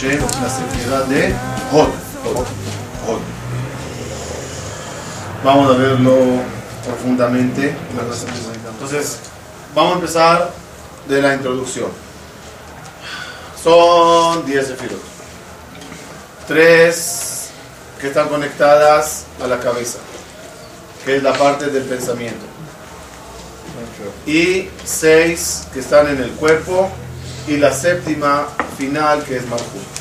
la sefirá de. Hod. Vamos a verlo profundamente. Entonces, vamos a empezar de la introducción. Son 10 sefirot. Tres que están conectadas a la cabeza, que es la parte del pensamiento. Y seis que están en el cuerpo y la séptima final que es Malhut.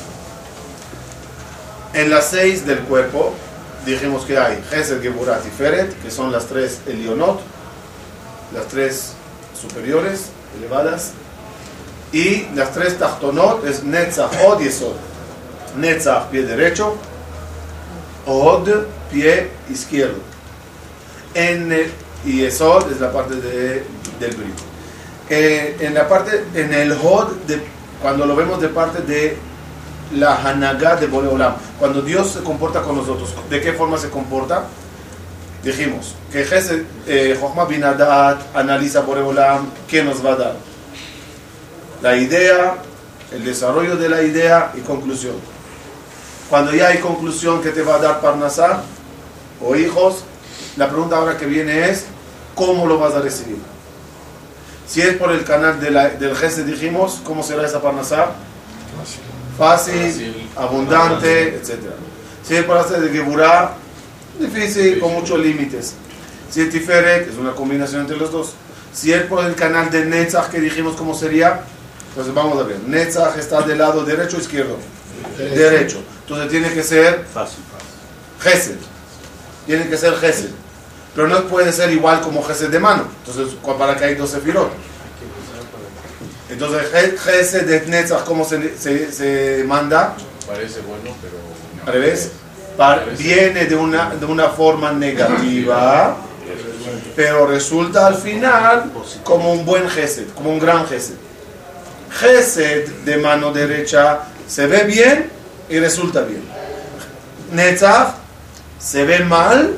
En las seis del cuerpo dijimos que hay Gesed, Geburat y Feret, que son las tres Elionot, las tres superiores, elevadas, y las tres Tachtonot es Netzach, Od y Esod. Netzach, pie derecho, Od, pie izquierdo. En y Esod es la parte de, del brillo. Eh, en la parte, en el Hod, de, cuando lo vemos de parte de la Hanagá de Boreolam, cuando Dios se comporta con nosotros, ¿de qué forma se comporta? Dijimos que Gesed, eh, Jochma Binadat analiza Boreolam, ¿qué nos va a dar? La idea, el desarrollo de la idea y conclusión. Cuando ya hay conclusión que te va a dar Parnasá o hijos, la pregunta ahora que viene es, ¿cómo lo vas a recibir? Si es por el canal de la, del Gesed, dijimos, ¿cómo será esa Parnasá? Fácil, abundante, etc. Si es por hacer de Geburah, difícil, con muchos límites. Si es Tiferet, es una combinación entre los dos. Si es por el canal de Netzach, que dijimos cómo sería, entonces vamos a ver. Netzach está del lado derecho o izquierdo. Derecho. Entonces tiene que ser Fácil. Gesed. Tiene que ser Gesed. Pero no puede ser igual como Gesed de mano. Entonces, ¿para qué hay 12 firot? Entonces, Ge- Gesed de Netzach, ¿cómo se, se, se manda? Parece bueno, pero. Al revés. Par- viene de una, de una forma negativa, pero resulta al final como un buen Gesed, como un gran Gesed. Gesed de mano derecha se ve bien y resulta bien. Netzach se ve mal,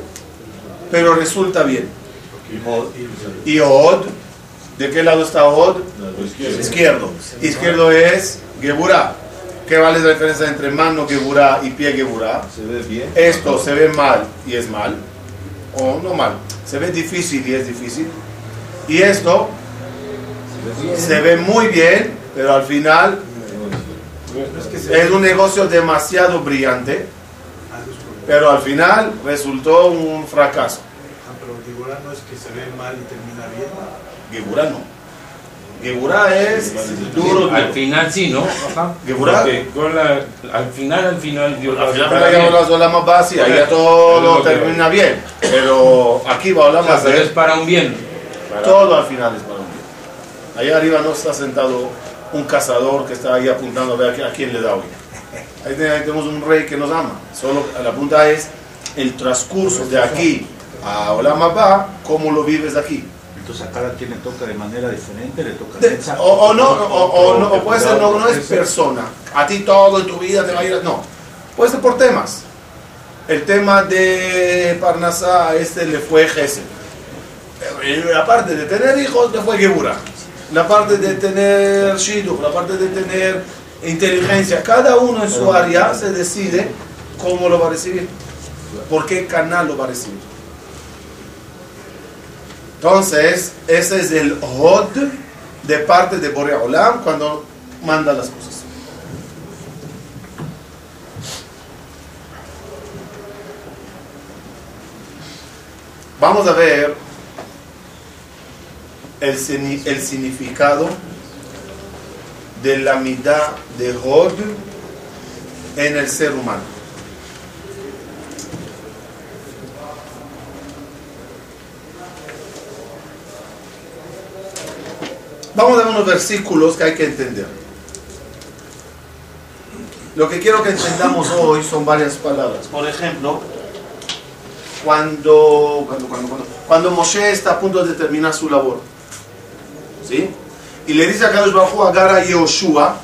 pero resulta bien. Y Od, ¿de qué lado está Od? Izquierdo. Izquierdo es Geburah. ¿Qué vale la diferencia entre mano Geburah y pie Geburah? Se ve bien. Esto se ve mal y es mal, o no mal, se ve difícil y es difícil. Y esto se ve muy bien, pero al final es un negocio demasiado brillante, pero al final resultó un fracaso. Ah, pero Geburah no es que se ve mal y termina Geburah no. Geburah es duro, Al final sí, ¿no? Ajá. La- al final, al final, Dios Al final la bien. llamo la sola más básica, ya todo termina bien. Pero aquí va a hablar más pero es para un bien. Todo al final es para un bien. Allá arriba no está sentado un cazador que está ahí apuntando a ver a qui- a quién le da hoy. Ahí te- ahí tenemos un rey que nos ama. Solo la pregunta es el transcurso de aquí a Olam Abba, ¿cómo lo vives aquí? Entonces a cada quien le toca de manera diferente, le toca De- Netzach, o, o no, o, no, o puede ser, no, no es persona. A ti todo en tu vida te va a ir. No. Puede ser por temas. El tema de Parnasá, este le fue Gesed. Eh, La parte de tener hijos le fue Gebura. La parte de tener Shidduch, la parte de tener inteligencia. Cada uno en su área se decide cómo lo va a recibir. Por qué canal lo va a recibir. Entonces, ese es el Hod de parte de Borea Olam cuando manda las cosas. Vamos a ver el, el significado de la mitad de Hod en el ser humano. Vamos a ver unos versículos que hay que entender. Lo que quiero que entendamos hoy son varias palabras. Por ejemplo, cuando, cuando, cuando, cuando, cuando Moshe está a punto de terminar su labor, ¿sí? Y le dice a Baruj Hu, agarra a Yoshua,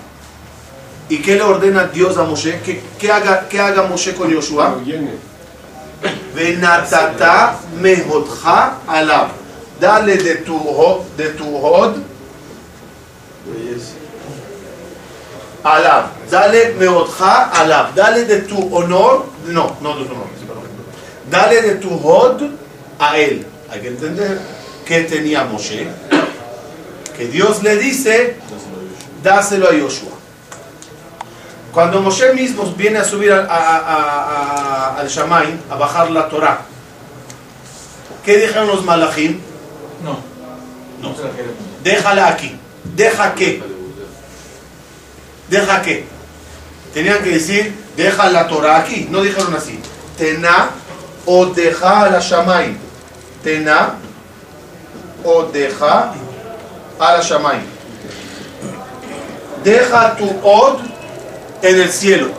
¿y qué le ordena Dios a Moshe? ¿Qué, qué haga, qué haga Moshe con Yoshua? Venatata mejotja alab. Dale de tu, de tu hod alab. Dale meodja alab. Dale de tu honor, no, no de tu honor. Dale de tu hod a él. Hay que entender que tenía Moshe, que Dios le dice, dáselo a Joshua. Cuando Moshe mismo viene a subir a- a- a- a- al Shamaim, a bajar la Torah, ¿qué dijeron los malachim? No, no. Déjala aquí. ¿Deja qué? ¿Deja qué? Tenían que decir, deja la Torah aquí. No dijeron así. Tena o deja la Shamay. Tena o deja a la Shamay. Deja tu od en el cielo.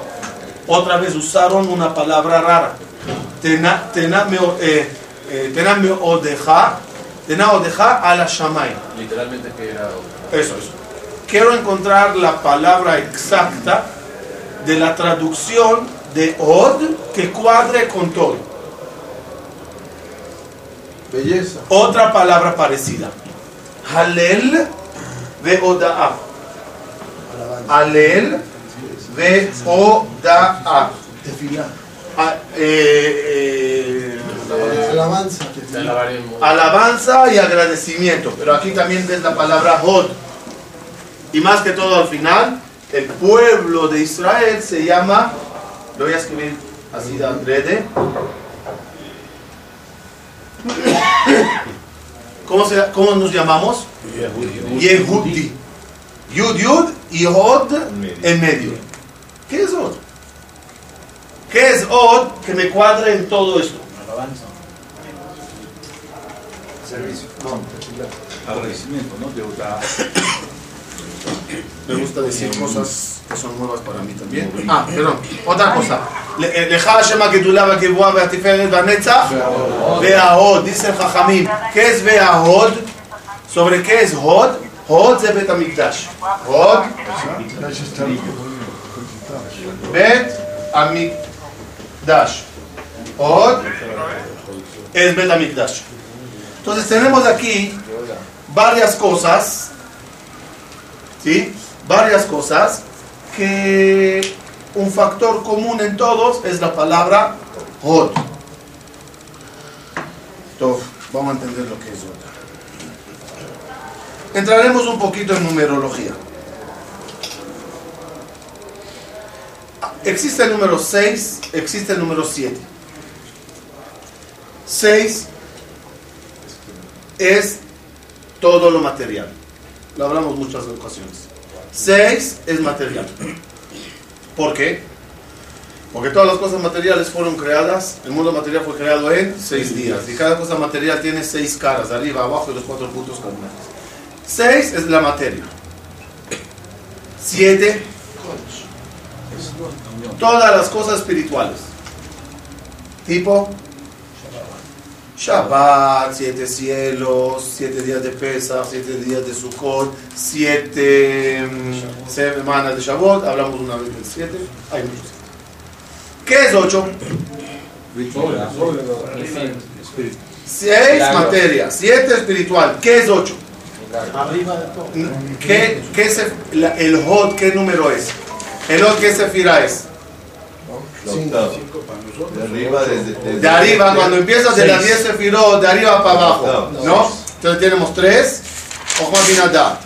Otra vez usaron una palabra rara. Tena, tena me, eh, eh, tena me o deja, tena o deja a la Shamay. Literalmente que era... Eso, eso. Quiero encontrar la palabra exacta de la traducción de od que cuadre con todo. Belleza. Otra palabra parecida. Halel ve oda'a. Halel ve oda'a. Tefilá. Ah, eh, eh, Alabanza. Alabanza y agradecimiento. Pero aquí también ves la palabra Hod. Y más que todo al final, el pueblo de Israel se llama, lo voy a escribir así de adrede. ¿Cómo, se, ¿Cómo nos llamamos? Yehudi. Yud Yud y Hod en medio. ¿Qué es Hod? ¿Qué es Hod que me cuadre en todo esto? Servicio. No, tefilá. Agradecimiento, ¿no? De otra. Me gusta decir cosas que son nuevas para mí también. Ah, perdón. Otra cosa. Le- eh, לך השם הגדולה והגבוהה והתפארת והנצח וההוד. Dice el Jajamim. ¿Qué es וההוד? ¿Sobre qué es הוד? הוד זה בית המקדש. הוד, בית המקדש. Od es Betamikdash. Entonces tenemos aquí varias cosas, ¿sí? Varias cosas que un factor común en todos es la palabra Od. Entonces, vamos a entender lo que es Od. Entraremos un poquito en numerología. Existe el número 6, existe el número 7. 6 es todo lo material. Lo hablamos muchas ocasiones. Seis es material. ¿Por qué? Porque todas las cosas materiales fueron creadas, el mundo material fue creado en seis días. Y cada cosa material tiene seis caras, arriba, abajo y los cuatro puntos cardinales. Seis es la materia. Siete, todas las cosas espirituales. Tipo Shabbat, siete cielos, siete días de Pesach, siete días de Sukkot, siete mm, semanas de Shabbat, hablamos una vez del siete, hay muchos. ¿Qué es ocho? Seis materia, siete espiritual, ¿qué es ocho? Arriba de todo. ¿Qué, qué la- el Hod, qué número es? El Hod, ¿qué sefira es? Cinco. De arriba, desde, desde- De arriba, cuando empiezas de las 10 sefirot, de arriba para abajo, No. Entonces tenemos 3, Ojma Binadá.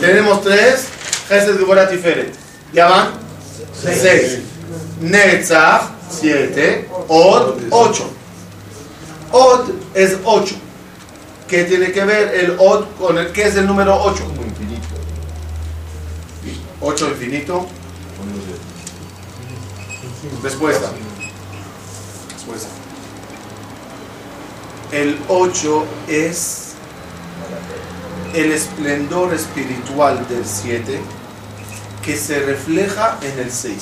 Tenemos 3, Gesed Geborah Tiferet. Ya van 6. Netzach, 7. Od, 8. Od es 8. ¿Qué tiene que ver el Od con el qué es el número 8? infinito. 8 infinito. Respuesta. Respuesta. El 8 es el esplendor espiritual del 7 que se refleja en el 6.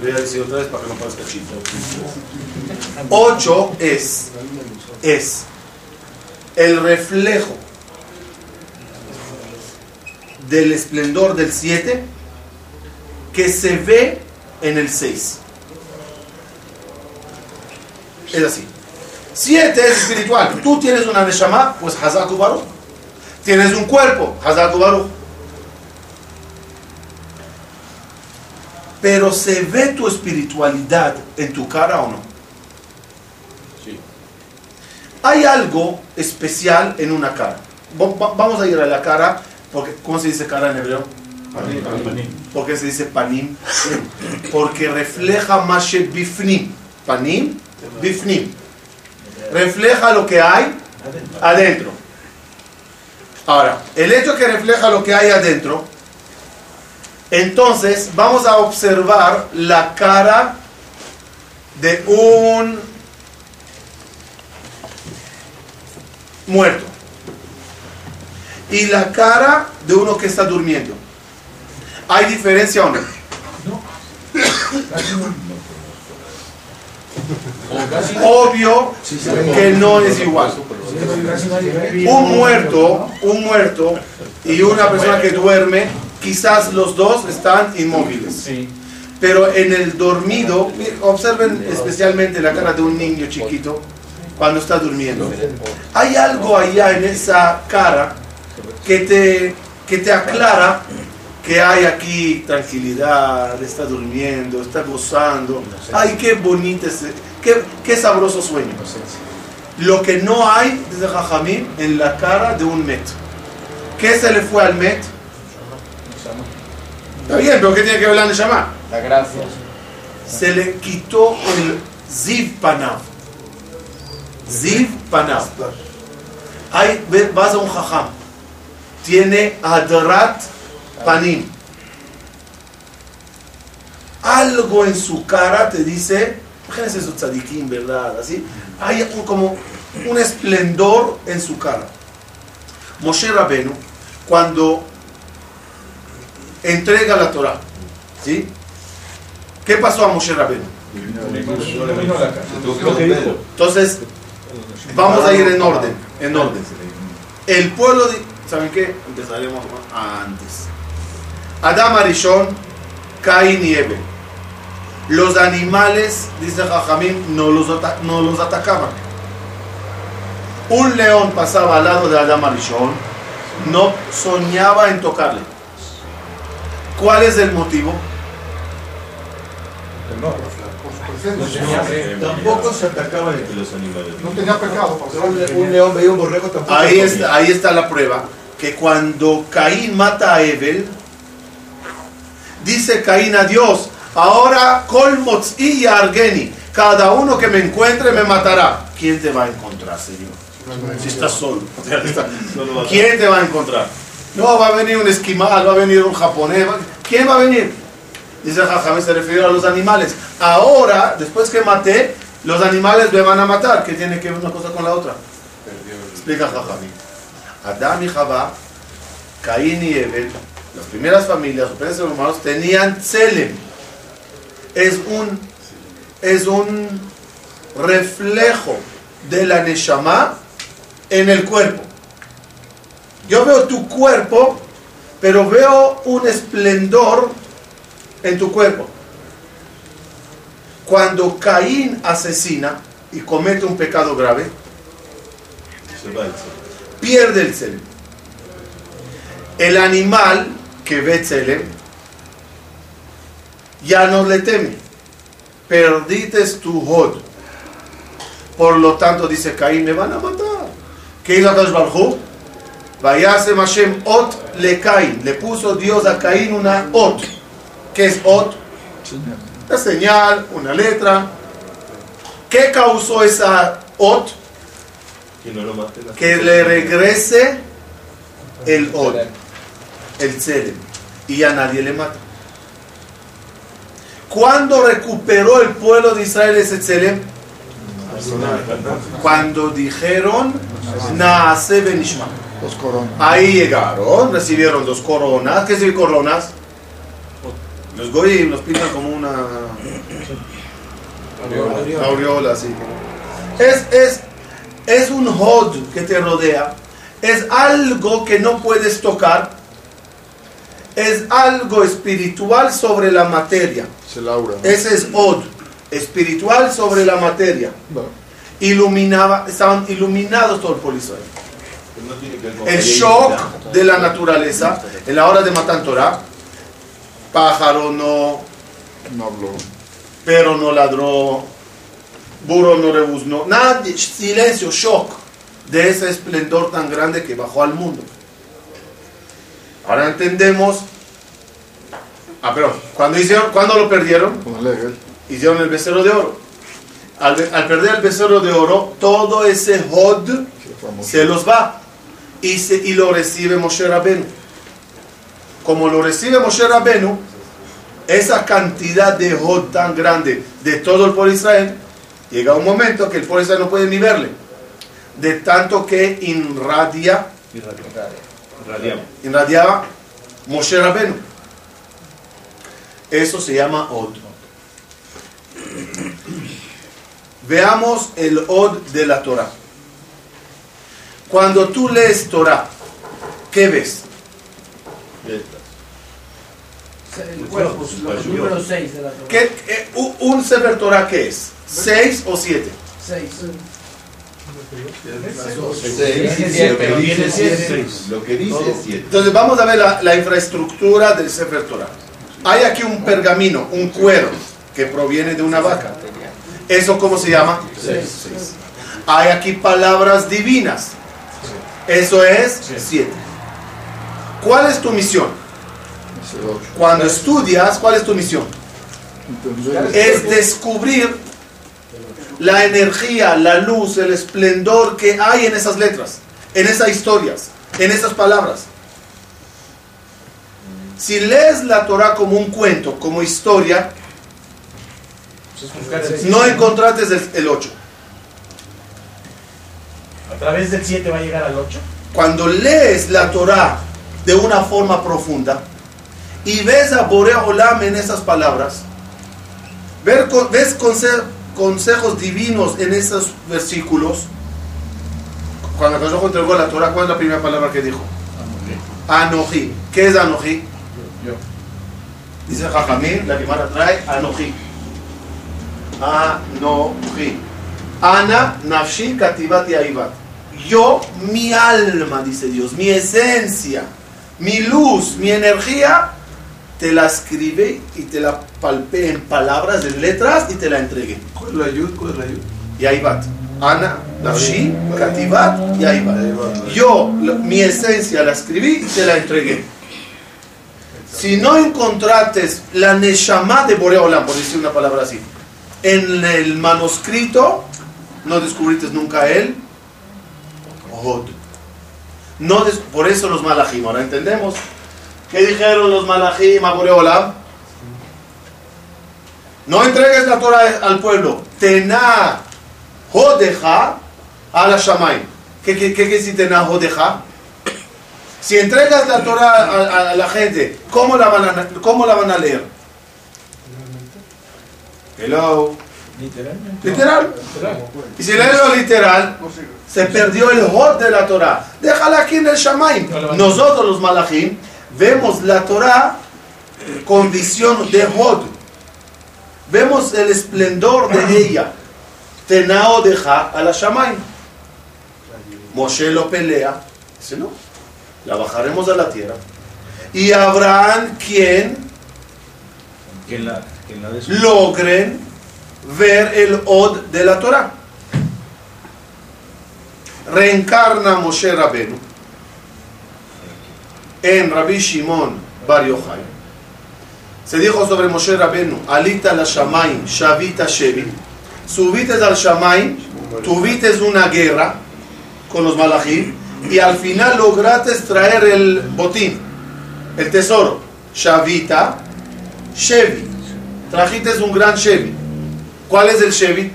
Voy a decir otra vez para que no parezca chiste. 8 es, es el reflejo del esplendor del 7 que se ve en el 6. Es así. 7 es espiritual. Tú tienes una Neshama, pues Hazaku Baruch. Tienes un cuerpo, Hazaku Baruch. Pero ¿se ve tu espiritualidad en tu cara o no? Sí. Hay algo especial en una cara. Va- va- Vamos a ir a la cara, porque ¿cómo se dice cara en hebreo? ¿Por qué se dice panim? Porque refleja mashe bifnim. Panim, bifnim. Refleja lo que hay adentro. Ahora, el hecho que refleja lo que hay adentro, entonces vamos a observar la cara de un muerto y la cara de uno que está durmiendo. ¿Hay diferencia o no? O casi Obvio que no es igual. Un muerto, un muerto y una persona que duerme, quizás los dos están inmóviles. Pero en el dormido, observen especialmente la cara de un niño chiquito cuando está durmiendo. Hay algo allá en esa cara que te, que te aclara que hay aquí tranquilidad, está durmiendo, está gozando. Ay, qué bonito, ese- qué, qué sabroso sueño. Lo que no hay, dice Jajamín, en la cara de un Met. ¿Qué se le fue al Met? Está bien, pero ¿qué tiene que ver la Neshama? la gracia. Se le quitó el Ziv Panav. Ziv Panav. Hay, vas a un Jajam. Tiene Adrat Panim. Algo en su cara te dice, imagínense su tzadikim, ¿verdad? Así. Hay un- como un esplendor en su cara. Moshe Rabenu, cuando entrega la Torah, ¿sí? ¿Qué pasó a Moshe Rabenu? Entonces, vamos a ir en orden, en orden. El pueblo, de, ¿saben qué? Empezaremos antes. Adam Arishon, Caín y Ebe. Los animales, dice Jajamín, no los, no los atacaban. Un león pasaba al lado de Adam Arishon, no soñaba en tocarle. ¿Cuál es el motivo? Tampoco se atacaban entre los animales. No tenía pecado, porque Un, león veía un borrego tampoco. Ahí está, ahí está la prueba. Que cuando Caín mata a Evel, dice Caín a Dios, ahora colmots y argeni, cada uno que me encuentre me matará. ¿Quién te va a encontrar, Señor? Si estás solo. ¿Quién te va a encontrar? No, va a venir un esquimal, va a venir un japonés. ¿Quién va a venir? Dice Jajamé, se refirió a los animales. Ahora, después que maté, los animales me van a matar. ¿Qué tiene que ver una cosa con la otra? Explica Jajamí. Adán y Jabá, Caín y Ebel, las primeras familias, los primeros humanos, tenían Tselem. Es un, es un reflejo de la Neshama en el cuerpo. Yo veo tu cuerpo, pero veo un esplendor en tu cuerpo. Cuando Caín asesina y comete un pecado grave, Se va el sol. pierde el Tselem. El animal que ve Tselem ya no le teme. Perdites tu hod. Por lo tanto, dice Caín, me van a matar. ¿Qué hizo Akadosh Baruj Hu? Vayasem Hashem ot le Caín. Le puso Dios a Caín una ot. ¿Qué es ot? Una señal, una letra. ¿Qué causó esa ot? Que no lo mate la que le regrese el od, el tselem, y ya nadie le mata. ¿Cuándo recuperó el pueblo de Israel ese tselem? Cuando dijeron, Naase Benishma. Coronas. Ahí llegaron, recibieron dos coronas. ¿Qué son coronas? Los goyim los pintan como una aureola, así. Es, es, es un hod que te rodea. Es algo que no puedes tocar. Es algo espiritual sobre la materia. Es el aura. ¿no? Ese es od, espiritual sobre la materia. No. Iluminaba, estaban iluminados todo el que ver con El shock de la naturaleza en la hora de matar Torah. Pájaro no, No habló. pero no ladró, burro no rebuznó, nadie, silencio, shock de ese esplendor tan grande que bajó al mundo. Ahora entendemos, ah, perdón, cuando, hicieron, cuando lo perdieron, hicieron el becerro de oro. Al, al perder el becerro de oro, todo ese hod se los va y, se- y lo recibe Moshe Rabenu. Como lo recibe Moshe Rabenu, esa cantidad de hod tan grande de todo el pueblo de Israel, llega un momento que el pueblo de Israel no puede ni verle. De tanto que irradia, Irradiaba Moshe Rabenu. Eso se llama od. Veamos el od de la Torah. Cuando tú lees Torah, ¿qué ves? El cuerpo, los números 6 de la Torah. ¿Qué, un- Sefer Torah qué es? ¿Seis o siete? 6. Lo que dice es siete. Lo que dice es siete. Entonces vamos a ver la, infraestructura del Sefer Torah. Hay aquí un pergamino, un cuero, que proviene de una vaca. ¿Eso cómo se llama? Seis. Hay aquí palabras divinas. Eso es siete. ¿Cuál es tu misión? Cuando estudias, ¿cuál es tu misión? Es descubrir la energía, la luz, el esplendor que hay en esas letras, en esas historias, en esas palabras. Si lees la Torah como un cuento, como historia, no encontraste el, el 8. A través del 7 va a llegar al 8. Cuando lees la Torah de una forma profunda y ves a Borea Olam en esas palabras, ves consejos divinos en esos versículos, cuando Consejo entregó la Torah, ¿cuál es la primera palabra que dijo? Anoji. ¿Qué es Anoji? Dice Jajamín, la Gemara trae Anoji. Anoji. Ana, Nafshi, Kativati, Aibat. Yo, mi alma, dice Dios, mi esencia, mi luz, mi energía, te la escribí y te la palpé en palabras, en letras y te la entregué. ¿Cuál es la yud? ¿Cuál es la yud? Y Aibat. Ana, Nafshi, Katibat y Aibat. Yo, la- mi esencia la escribí y te la entregué. Si no encontraste la Neshama de Boreolam, por decir una palabra así, en el manuscrito, no descubriste nunca el Hod. No des- por eso los malachim, ahora entendemos. ¿Qué dijeron los malachim a Boreolam? No entregues la Torah al pueblo. Tená Jodeja a la Shamay. ¿Qué qué- qué quiere decir Tená Jodeja? Si entregas la Torah a, a- a la gente, ¿cómo la, van a, ¿cómo la van a leer? Hello. Literalmente. Literal. Y si leen lo literal, se perdió el hod de la Torah. Déjala aquí en el Shamaim. Nosotros los malachim vemos la Torah con visión de hod. Vemos el esplendor de ella. Tenao deja a la Shamaim. Moshe lo pelea. Dice no. La bajaremos a la tierra. Y habrán quien ¿Quién la, la logren ver el od de la Torah. Reencarna Moshe Rabenu en Rabbi Shimon Bar Yochai. Se dijo sobre Moshe Rabenu, Alita la Shamayim, Shavita Shevi. Subiste al Shamayim, tuviste una guerra con los malachim y al final lograste traer el botín, el tesoro. Shavita Shevi. Trajiste un gran Shevi. ¿Cuál es el Shevi?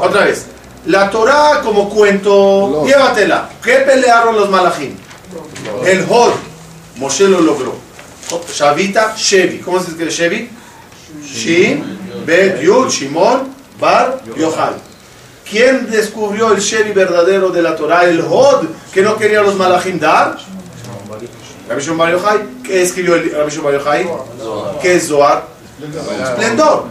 Otra vez. La Torah como cuento, llévatela. ¿Qué pelearon los malachim? El Hod. Moshe lo logró. Shavita Shevi. ¿Cómo se escribe Shevi? Shin, Bet, Yud, Shimon, Bar, Yochai. ¿Quién descubrió el Shevi verdadero de la Torah? El Hod que no quería los malachim dar. Rabbi Shimon Bar Yochai. ¿Qué escribió el Rabbi Shimon Bar Yochai? ¿Qué es Zohar? Esplendor.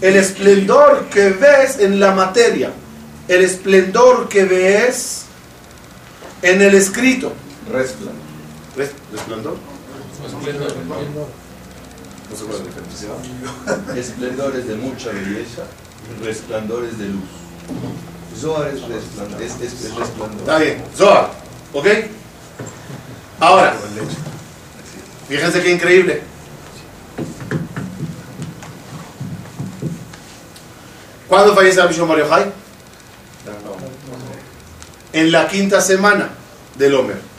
El esplendor que ves en la materia. El esplendor que ves en el escrito. Resplan. ¿Res- ¿Resplandor? No sé cuál es la diferencia. Esplendores de mucha belleza, resplandores de luz. Zohar es, resplandor, es, es- es resplandor. Está bien, Zohar, ¿ok? Ahora, fíjense qué increíble. ¿Cuándo fallece Abishon Mario Jai? En la quinta semana del Homer.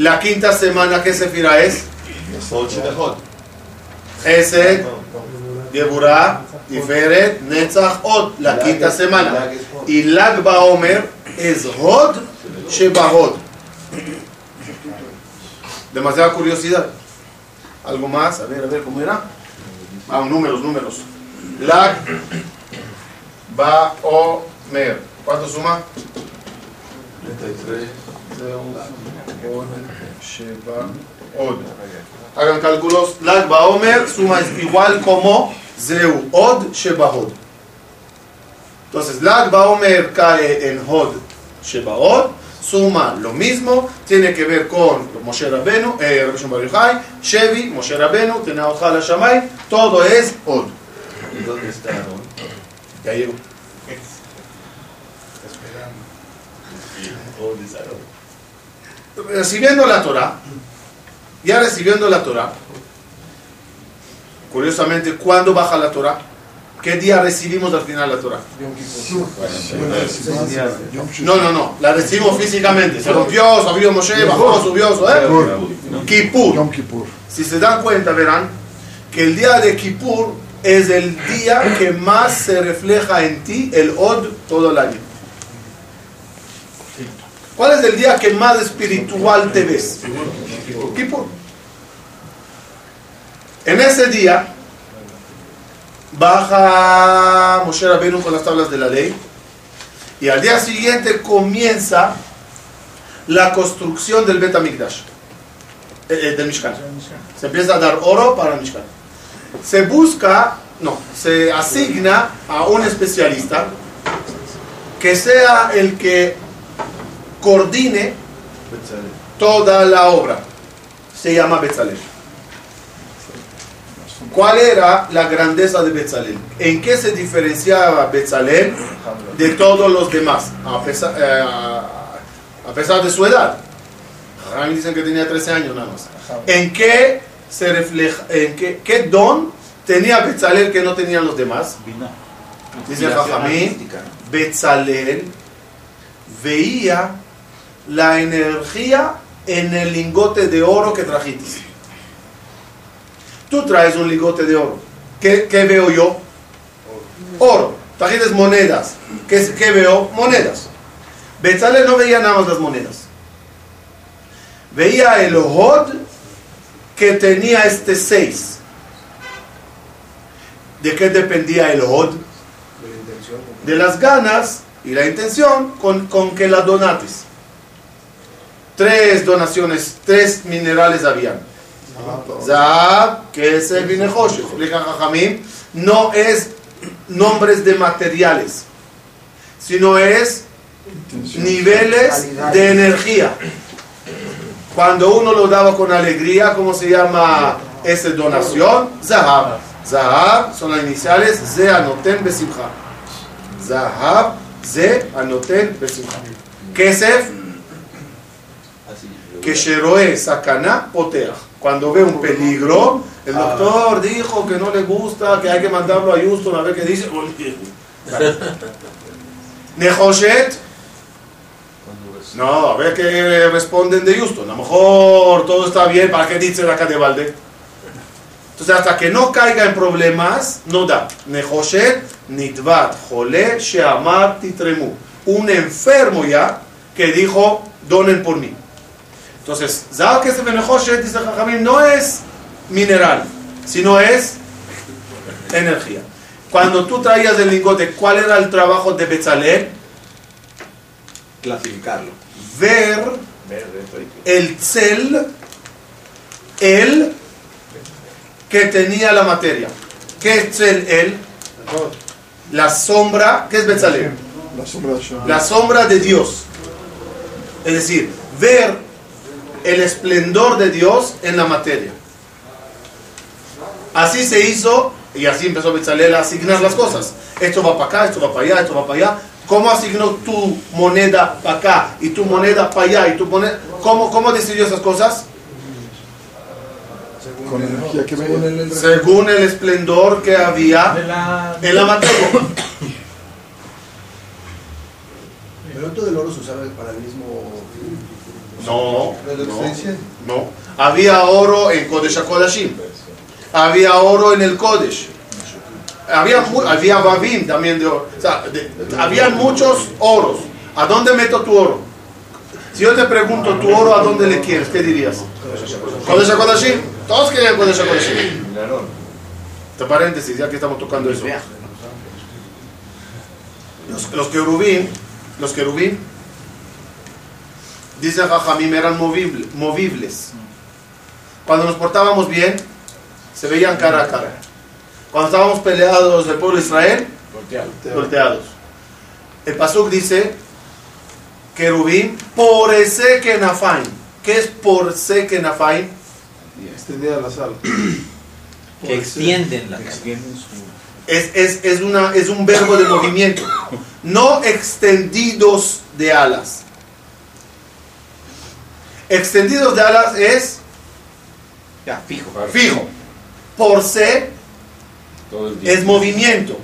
La quinta semana, ¿qué sefira es? Hod Shebehod. Esed, Geburah, Tiferet, Netzach, Od, la quinta es- semana. Es. Y Lag Baomer es Hod Shebahod. Demasiada curiosidad. ¿Algo más? A ver, a ver, ¿cómo era? Ah, números, números. Lag Baomer. ¿Cuánto suma? 33. Shebahod. Hagan cálculos. Lag Baomer suma es igual como Zeu Od Shebahod. Entonces, Lag Baomer cae en Hod Shebaod, suma lo mismo, tiene que ver con Moshe Rabenu, eh, Rabbi Shimon Bar Yochai, Shevi, Moshe Rabenu, Tenaot Hala Shamay, todo es Od. ¿Y dónde está Aarón? Ya llegó. ¿Dónde está Aarón? Recibiendo la Torah, ya recibiendo la Torah, curiosamente, ¿cuándo baja la Torah? ¿Qué día recibimos al final la Torah? No, no, no, la recibimos físicamente. Se rompió, subió Moshe, bajó, subió, ¿eh? Kippur. Si se dan cuenta, verán que el día de Kippur es el día que más se refleja en ti el Od todo el año. ¿Cuál es el día que más espiritual te ves? Kippur. En ese día baja Moshe Rabbeinu con las tablas de la ley y al día siguiente comienza la construcción del Bet HaMikdash, eh, eh, del Mishkan. Se empieza a dar oro para el Mishkan. Se busca, no, se asigna a un especialista que sea el que coordine toda la obra. Se llama Betzalel. ¿Cuál era la grandeza de Betzalel? ¿En qué se diferenciaba Betzalel de todos los demás? A pesar, eh, a pesar de su edad. Mí dicen que tenía 13 años nada más. ¿En qué se refleja, en qué, qué don tenía Betzalel que no tenían los demás? Dice Jajamín, Betzalel veía la energía en el lingote de oro que trajiste. Tú traes un lingote de oro. ¿Qué, qué veo yo? Oro. Trajiste monedas. ¿Qué, qué veo? Monedas. Betzalel no veía nada más las monedas. Veía el hod que tenía este 6. ¿De qué dependía el hod? De las ganas y la intención con, con que la donates. Tres donaciones, tres minerales habían. Zahab, que es el Binehoshe, explica Jajamim, no es nombres de materiales, sino es niveles de energía. Cuando uno lo daba con alegría, ¿cómo se llama esa donación? Zahab. Zahab son las iniciales Ze Anoten Besimcha. Zahab, Ze Anoten Besimcha. Kesef. Que Sheroe Sakana Poteach. Cuando ve un peligro, el doctor dijo que no le gusta, que hay que mandarlo a Houston a ver qué dice. Nehoshet, no, a ver qué responden de Houston. A lo mejor todo está bien, ¿para qué dice acá de balde? Entonces, hasta que no caiga en problemas, no da. Nehoshet, Nitvat, Jole, Sheamar, Titremu. Un enfermo ya que dijo, donen por mí. Entonces, dice no es mineral, sino es energía. Cuando tú traías el lingote, ¿cuál era el trabajo de Betzalel? Clasificarlo. Ver el cel, el que tenía la materia. ¿Qué es el? La sombra, ¿qué es Shem. La sombra de Dios. Es decir, ver el esplendor de Dios en la materia. Así se hizo y así empezó Betzalel a asignar las cosas. Esto va para acá, esto va para allá, esto va para allá. ¿Cómo asignó tu moneda para acá y tu moneda para allá y tu moneda? ¿Cómo, cómo decidió esas cosas? Con la energía que ve. Según el esplendor que había De la... en la materia. Pero todo el oro se usaba para el mismo. No, ¿No no. Había oro en Kodesh HaKodashim. Había oro en el Kodesh. Había, había babim también de oro. O sea, de- había muchos oros. ¿A dónde meto tu oro? Si yo te pregunto tu oro, ¿a dónde le quieres? ¿Qué dirías? Kodesh HaKodashim. Todos querían Kodesh HaKodashim. Entre paréntesis, ya que estamos tocando eso. Los, los querubín, los querubín, dice Jajamim, eran movible- movibles. Cuando nos portábamos bien, se veían cara a cara. Cuando estábamos peleados del pueblo de Israel, Volteado. volteados. El Pasuk dice, querubín, por ese que nafaim. ¿Qué es por ese que nafaim? Extendida la sala. Que extienden la Extienden. Es, es, es, una, es un verbo de movimiento. No extendidos de alas. Extendidos de alas es Ya, fijo. fijo. Por día. es movimiento.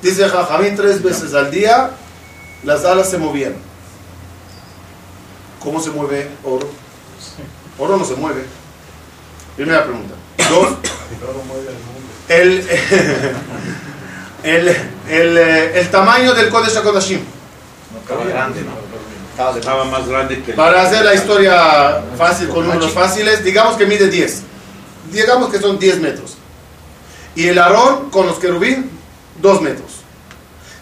Dice Jajamín tres veces al día, las alas se movían. ¿Cómo se mueve oro? Oro no se mueve. Primera pregunta. Dos. El, el, el, eh, el tamaño del Kodesh HaKodashim. No, grande, ¿no? Estaba más grande que el- Para hacer la historia fácil con números fáciles, digamos que mide 10. Digamos que son 10 metros. Y el Aarón con los querubín, 2 metros.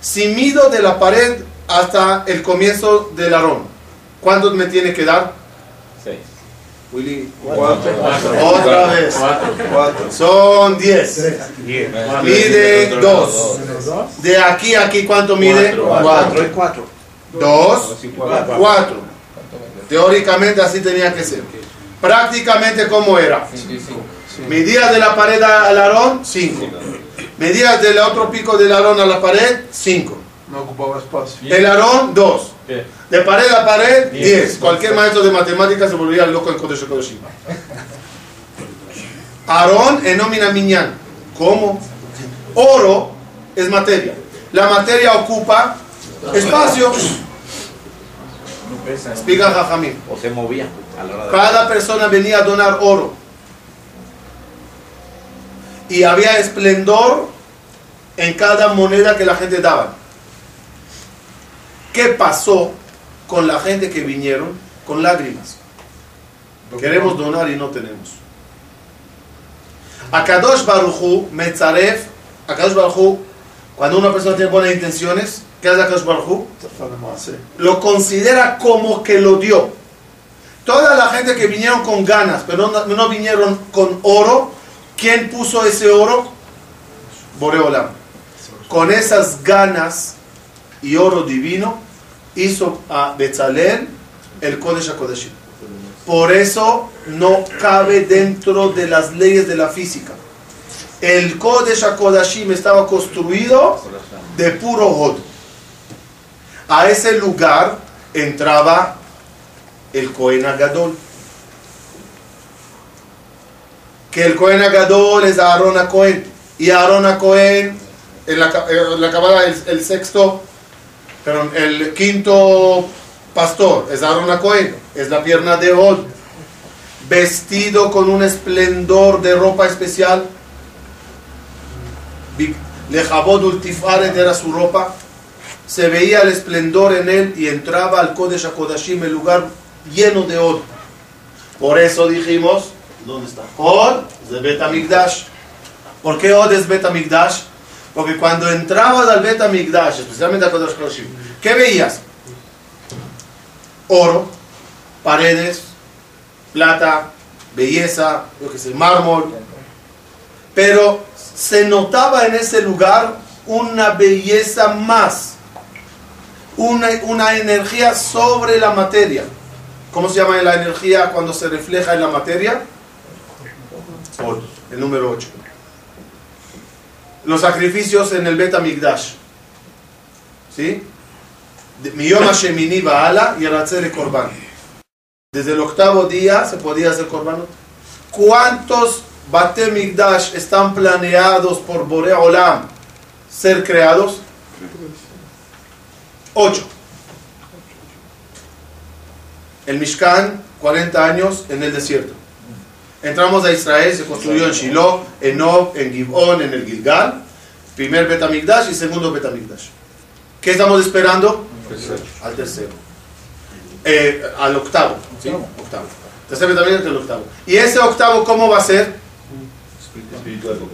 Si mido de la pared hasta el comienzo del Aarón, ¿cuánto me tiene que dar? Seis. Willy. Cuatro. Otra vez. Cuatro. Son 10. Mide 2. De aquí a aquí, ¿cuánto mide? Cuatro y cuatro. 2. 4. Teóricamente así tenía que ser. Prácticamente, ¿cómo era? Medías de la pared al Aarón, 5. Medías del otro pico del Aarón a la pared, 5. No ocupaba espacio. El Aarón, 2. ¿Qué? De pared a pared, Diez. 10. Cualquier maestro de matemáticas se volvería loco en Kodesh Kodeshim. Aarón en nómina miñán. ¿Cómo? Oro es materia. La materia ocupa espacio. Explica Jajamín. O se movía a la hora de... Cada persona venía a donar oro. Y había esplendor en cada moneda que la gente daba. ¿Qué pasó con la gente que vinieron con lágrimas? Queremos donar y no tenemos. Akadosh Baruchu, Metzaref, Akadosh Baruchu, cuando una persona tiene buenas intenciones, ¿qué hace Akadosh Baruchu? Lo considera como que lo dio. Toda la gente que vinieron con ganas, pero no, no vinieron con oro, ¿quién puso ese oro? Boreolam. Con esas ganas y oro divino, hizo a Betzalel el Kodesh HaKodeshim. Por eso no cabe dentro de las leyes de la física. El Kodesh HaKodashim estaba construido de puro Hod. A ese lugar entraba el Cohen Agadol. Que el Cohen Agadol es Aarón a Cohen. Y Aarón a Cohen, en la, Kabbalah, el, sexto, el quinto pastor es Aarón a Cohen. Es la pierna de Hod. Vestido con un esplendor de ropa especial. Lejabod Ultifaret era su ropa se veía el esplendor en él y entraba al Kodesh HaKodashim, el lugar lleno de oro. Por eso dijimos, ¿dónde está? Od es de Bet HaMikdash. ¿Por qué Od es Bet HaMikdash? Porque cuando entrabas al Bet HaMikdash, especialmente al Kodesh HaKodashim, ¿qué veías? Oro, paredes, plata, belleza, lo que sé, mármol. Pero se notaba en ese lugar una belleza más una, una energía sobre la materia. ¿Cómo se llama la energía cuando se refleja en la materia? El número 8. los sacrificios en el Bet Amigdash. ¿Sí? Y Korban. Desde el octavo día se podía hacer Korbanot. ¿Cuántos Bate Migdash están planeados por Borea Olam ser creados? Ocho. El Mishkan, 40 años en el desierto. Entramos a Israel, se construyó en Shiloh, en Nob, en Gibón, en el Gilgal. Primer Betamigdash y segundo Betamigdash. ¿Qué estamos esperando? Al tercero. Eh, al octavo. ¿sí? Octavo. Tercer Betamigdash el octavo. ¿Y ese octavo cómo va a ser?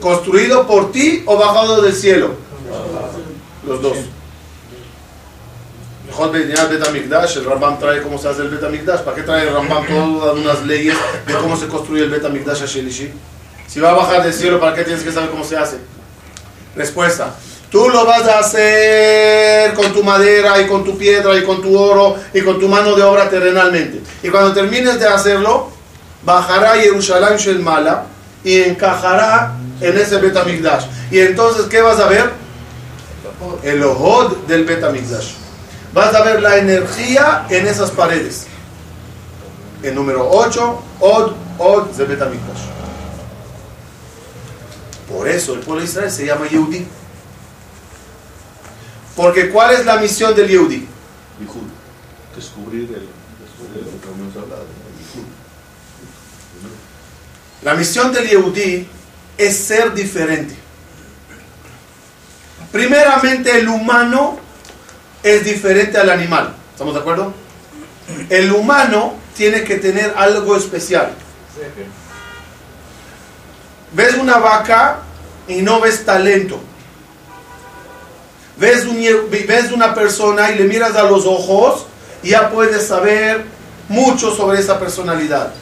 ¿Construido por ti o bajado del cielo? Los dos. El Betamigdash, el Rambam trae cómo se hace el Betamigdash. ¿Para qué trae el Rambam todas unas leyes de cómo se construye el Betamigdash a Shelishi? Si va a bajar del cielo, ¿para qué tienes que saber cómo se hace? Respuesta. Tú lo vas a hacer con tu madera y con tu piedra y con tu oro y con tu mano de obra terrenalmente. Y cuando termines de hacerlo, bajará Jerusalén Shel Mala y encajará en ese Betamigdash. Y entonces, ¿qué vas a ver? El ojod del Betamigdash. Vas a ver la energía en esas paredes. El número 8, Od, Od Betamigdash. Por eso el pueblo de Israel se llama Yehudi. Porque ¿cuál es la misión del Yehudi? Descubrir el, descubrir lo que hemos hablado. La misión del Yehudi es ser diferente. Primeramente el humano es diferente al animal. ¿Estamos de acuerdo? El humano tiene que tener algo especial. Ves una vaca y no ves talento. Ves, una persona y le miras a los ojos y ya puedes saber mucho sobre esa personalidad.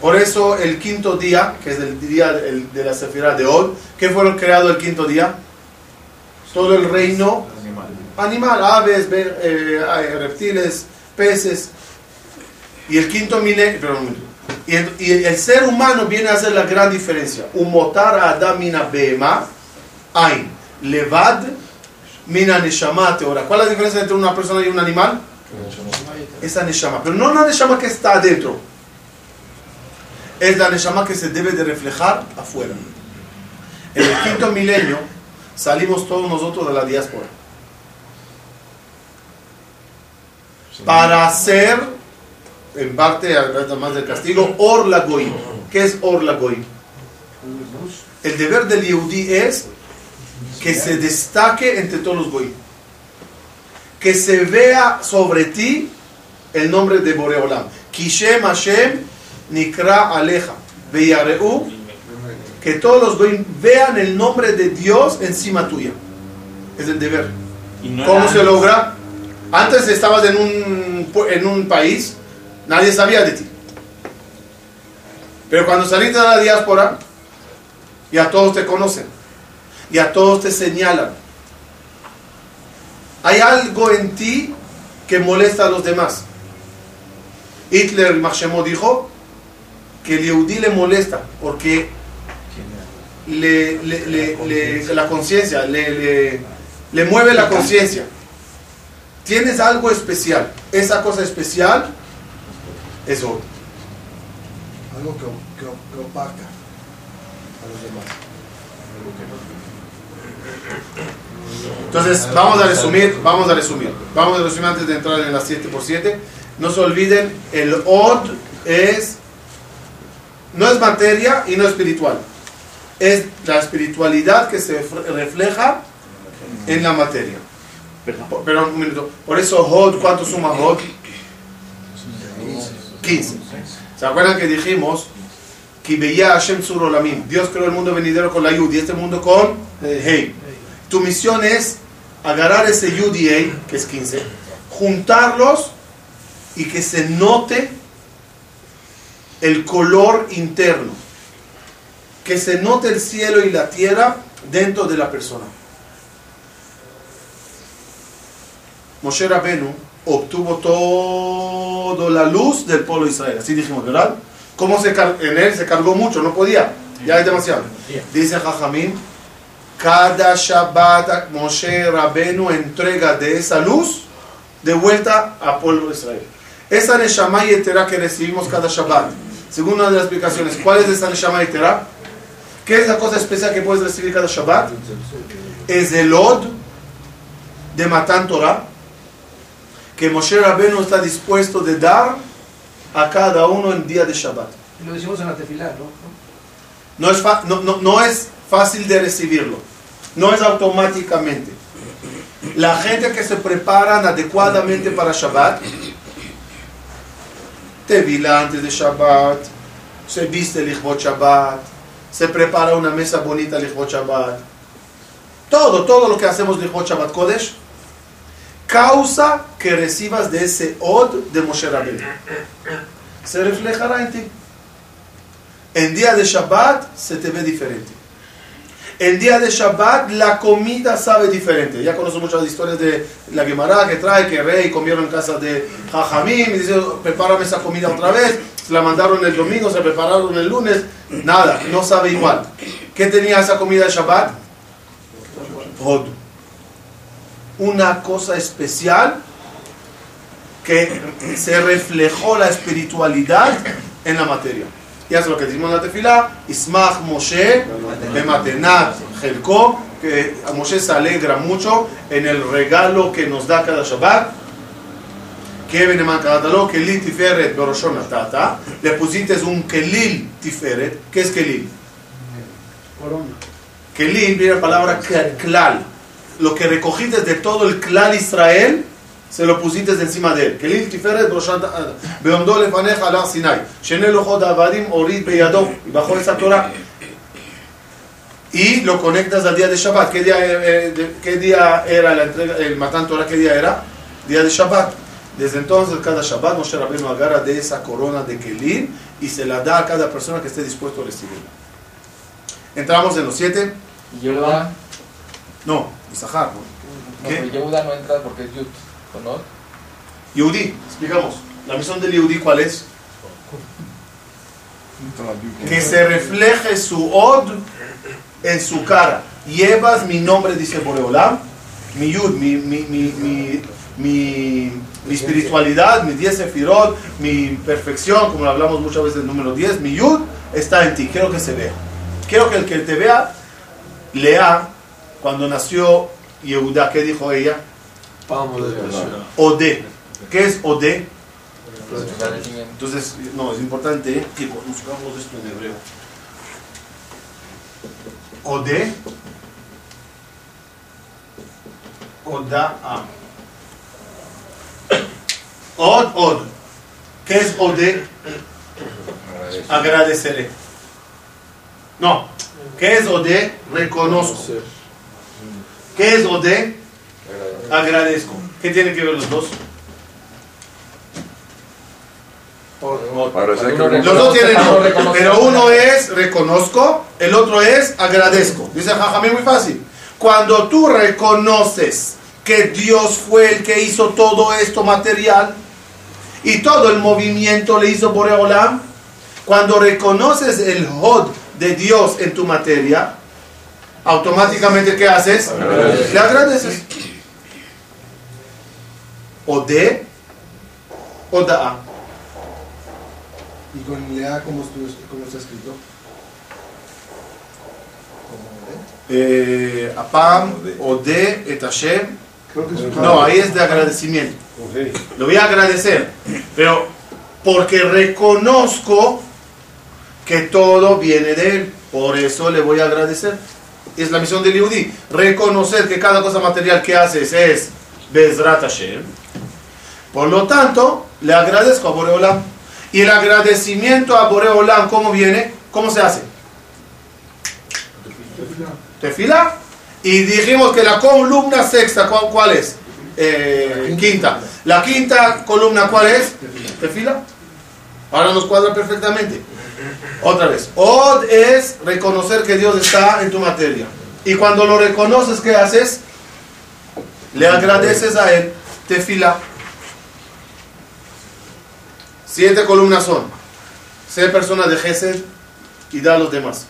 Por eso el quinto día, que es el día de la Sefirah de Od, ¿qué fueron creado el quinto día? Todo el reino animal, aves, ve- eh, reptiles, peces. Y el quinto milenio, y el, ser humano viene a hacer la gran diferencia. Umotar a Adam mina bema, ain, levad mina neshama teora. ¿Cuál es la diferencia entre una persona y un animal? Esa neshama, pero no la neshama que está adentro. Es la neshama que se debe de reflejar afuera. En el quinto milenio salimos todos nosotros de la diáspora. Para hacer, en parte, además del castigo, Or la Goim. ¿Qué es Or la Goim? El deber del Yehudi es que se destaque entre todos los Goim. Que se vea sobre ti el nombre de Boreolam. Kishem Hashem Nikra Aleja. Veyareu. Que todos los Goim vean el nombre de Dios encima tuya. Es el deber. ¿Cómo se logra? Antes estabas en un, en un país, nadie sabía de ti. Pero cuando saliste de la diáspora, ya todos te conocen. Ya todos te señalan. Hay algo en ti que molesta a los demás. Hitler, Machemo dijo que el Yehudi le molesta porque le, le- le- la conciencia, le, le- le mueve la conciencia. Tienes algo especial. Esa cosa especial es oro. Algo que, que, que opaca a los demás. Entonces, vamos a resumir, vamos a resumir. Vamos a resumir antes de entrar en las 7 por 7 No se olviden, el od es no es materia y no es espiritual. Es la espiritualidad que se refleja en la materia. Por- Pero un minuto. Por eso Hod, ¿cuánto suma Hod? 15. ¿Se acuerdan que dijimos que veía Hashem Sur Olamim? Dios creó el mundo venidero con la Yud y este mundo con Hey. Tu misión es agarrar ese Yud y que es 15, juntarlos y que se note el color interno. Que se note el cielo y la tierra dentro de la persona. Moshe Rabenu obtuvo toda la luz del pueblo de Israel. Así dijimos, ¿verdad? ¿Cómo se en él se cargó mucho? No podía. Ya es demasiado. Dice Jajamín cada Shabbat Moshe Rabenu entrega de esa luz de vuelta a pueblo de Israel. Esa Neshama Yetera que recibimos cada Shabbat, según una de las explicaciones, ¿cuál es esa Neshama Yetera? ¿Qué es la cosa especial que puedes recibir cada Shabbat? Es el Od de Matan Torah, que Moshe Rabenu está dispuesto de dar a cada uno en día de Shabbat. Lo decimos en la tefilá, ¿no? No es, no, no- no es fácil de recibirlo. No es automáticamente. La gente que se preparan adecuadamente para Shabbat, tevila antes de Shabbat, se viste el Shabbat, se prepara una mesa bonita el Shabbat. Todo, todo lo que hacemos el Shabbat Kodesh, causa que recibas de ese od de Moshe Rabbeinu. Se reflejará en ti. En día de Shabbat se te ve diferente. En día de Shabbat la comida sabe diferente. Ya conozco muchas historias de la Gemara que trae que rey comieron en casa de Jajamim y dice, prepárame esa comida otra vez. Se la mandaron el domingo, se prepararon el lunes. Nada, no sabe igual. ¿Qué tenía esa comida de Shabbat? Una cosa especial que se reflejó la espiritualidad en la materia. Y eso es lo que decimos en la tefilá, Ismach Moshe, Bematenat Jelko, que a Moshe se alegra mucho en el regalo que nos da cada Shabbat. Que beneman kadatalo, kelil tiferet beroshon natata. Le pusiste un kelil tiferet. ¿Qué es kelil? Corona. Kelil viene la palabra klal. Lo que recogiste de todo el klal Israel, se lo pusiste encima de él. Tiferet beroshon natata. Beomdo lefaneja ala Sinai. Shené lojot avadim orit beyado. Y bajo esa Torah. Y lo conectas al día de Shabbat. ¿Qué día, eh, de- qué día era la entrega, el Matan Torah? ¿Qué día era? Día de Shabbat. Desde entonces, cada Shabbat, Moshe Rabbeinu agarra de esa corona de Kelil y se la da a cada persona que esté dispuesto a recibirla. Entramos en los siete. No, Isahar. No, ¿Qué? pero Yehuda no entra porque es Yud, ¿o no? Yehudi, explicamos. La misión del Yehudi, ¿cuál es? Que se refleje su od en su cara. Llevas mi nombre, dice Boreolam, mi yud, mi, mi, mi, mi, mi, mi espiritualidad, mi 10 sefirot, mi perfección, como lo hablamos muchas veces el número 10, mi yud está en ti. Quiero que se vea. Quiero que el que te vea, lea cuando nació Yehuda, ¿qué dijo ella? Hashem. Ode. ¿Qué es Ode? Entonces, no, es importante ¿eh? que conozcamos esto en hebreo. Ode. Oda'a. Od, od. ¿Qué es Ode? Agradeceré. No. ¿Qué es Ode? Reconozco. ¿Qué es Ode? Agradezco. ¿Qué tienen que ver los dos? Los dos tienen pero uno es reconozco, el otro es agradezco. Dice Jajamín muy fácil. Cuando tú reconoces que Dios fue el que hizo todo esto material y todo el movimiento le hizo Boreolam, cuando reconoces el Hod de Dios en tu materia, automáticamente ¿qué haces? Le agradeces. O de o da. Y con Lea, ¿cómo, cómo está escrito? ¿Cómo Eh, Apam, Ode, et Hashem. Creo que es No, ahí es de agradecimiento. Lo voy a agradecer. Pero porque reconozco que todo viene de él. Por eso le voy a agradecer. Es la misión del Yehudi. Reconocer que cada cosa material que haces es Bezrat Hashem. Por lo tanto, le agradezco a Boreolam. Y el agradecimiento a Boreolam, ¿cómo viene? ¿Cómo se hace? Tefila. Y dijimos que la columna sexta, ¿cuál, es? Eh, quinta. La quinta columna, ¿cuál es? Tefila. Ahora nos cuadra perfectamente. Otra vez. Od es reconocer que Dios está en tu materia. Y cuando lo reconoces, ¿qué haces? Le agradeces a Él. Tefila. Siete columnas son. Sé persona de Gesed y da a los demás.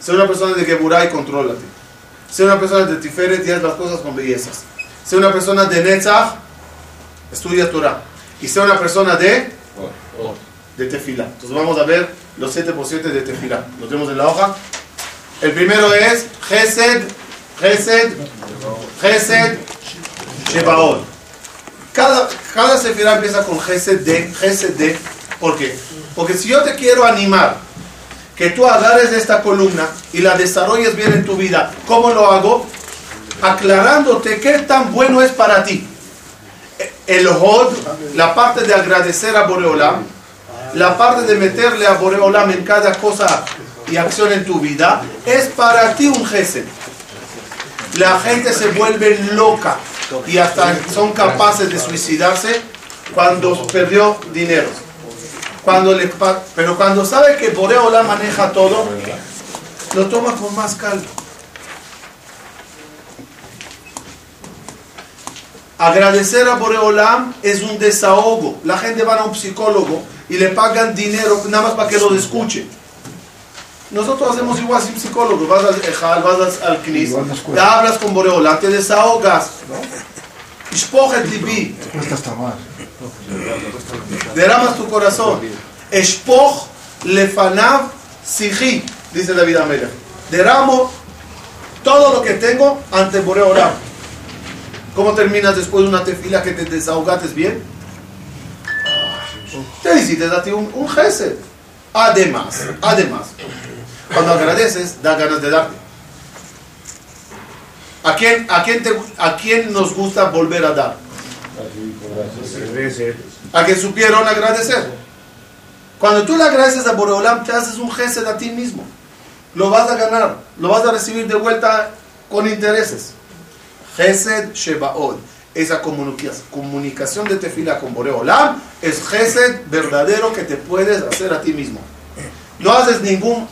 Sé una persona de Geburah y contrólate. Ser una persona de Tiferet y haz las cosas con bellezas. Ser una persona de Netzach, estudia Torah. Y ser una persona de, de Tefila. Entonces vamos a ver los 7 por 7 de Tefila. Lo tenemos en la hoja. El primero es Gesed, Gesed, Gesed, Shebaot. Cada, cada sefirá empieza con Gesed de, Gesed de. ¿Por qué? Porque si yo te quiero animar que tú agarres esta columna y la desarrolles bien en tu vida, ¿cómo lo hago? Aclarándote qué tan bueno es para ti. El Hod, la parte de agradecer a Boreolam, la parte de meterle a Boreolam en cada cosa y acción en tu vida, es para ti un Gesed. La gente se vuelve loca y hasta son capaces de suicidarse cuando perdió dinero. Cuando le, pero cuando sabe que Boreolam maneja todo, lo toma con más calma. Agradecer a Boreolam es un desahogo. La gente va a un psicólogo y le pagan dinero nada más para que lo escuche. Nosotros hacemos igual sin psicólogo. Vas al Ejal, vas al Knis, te hablas con Boreolam, te desahogas. Hasta más. derramas tu corazón. Eshpoch lefanav siji, dice David Amelech. Derramo todo lo que tengo ante Boreolam. ¿Cómo terminas después de una tefila que te desahogates bien? Te hiciste a ti un, un. Además, además, cuando agradeces, da ganas de darte. ¿A quién, a, quién te- ¿A quién nos gusta volver a dar? A que supieron agradecer. Cuando tú le agradeces a Boreolam, te haces un gesed a ti mismo. Lo vas a ganar, lo vas a recibir de vuelta con intereses. Gesed Shebaod. Esa comunica- comunicación de tefila con Boreolam es Gesed verdadero que te puedes hacer a ti mismo. No haces ningún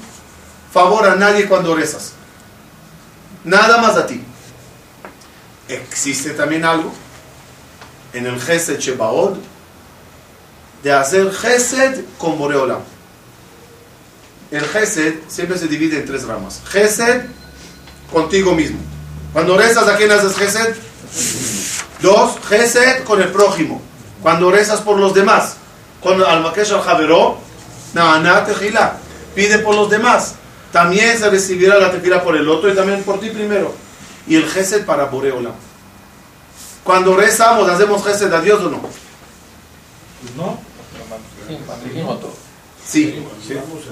favor a nadie cuando rezas. Nada más a ti. Existe también algo en el Gesed Shebaod de hacer Gesed con Boreolam. El Gesed siempre se divide en tres ramas. Gesed contigo mismo. Cuando rezas, ¿a quién haces Gesed? Dos, Gesed con el prójimo. Cuando rezas por los demás. Con al Makesh al Javeró, Na'ana Tejila. Pide por los demás. También se recibirá la tefila por el otro y también por ti primero. Y el Gesed para Boreolam. Cuando rezamos, ¿hacemos Gesed a Dios o no? Todo. Sí.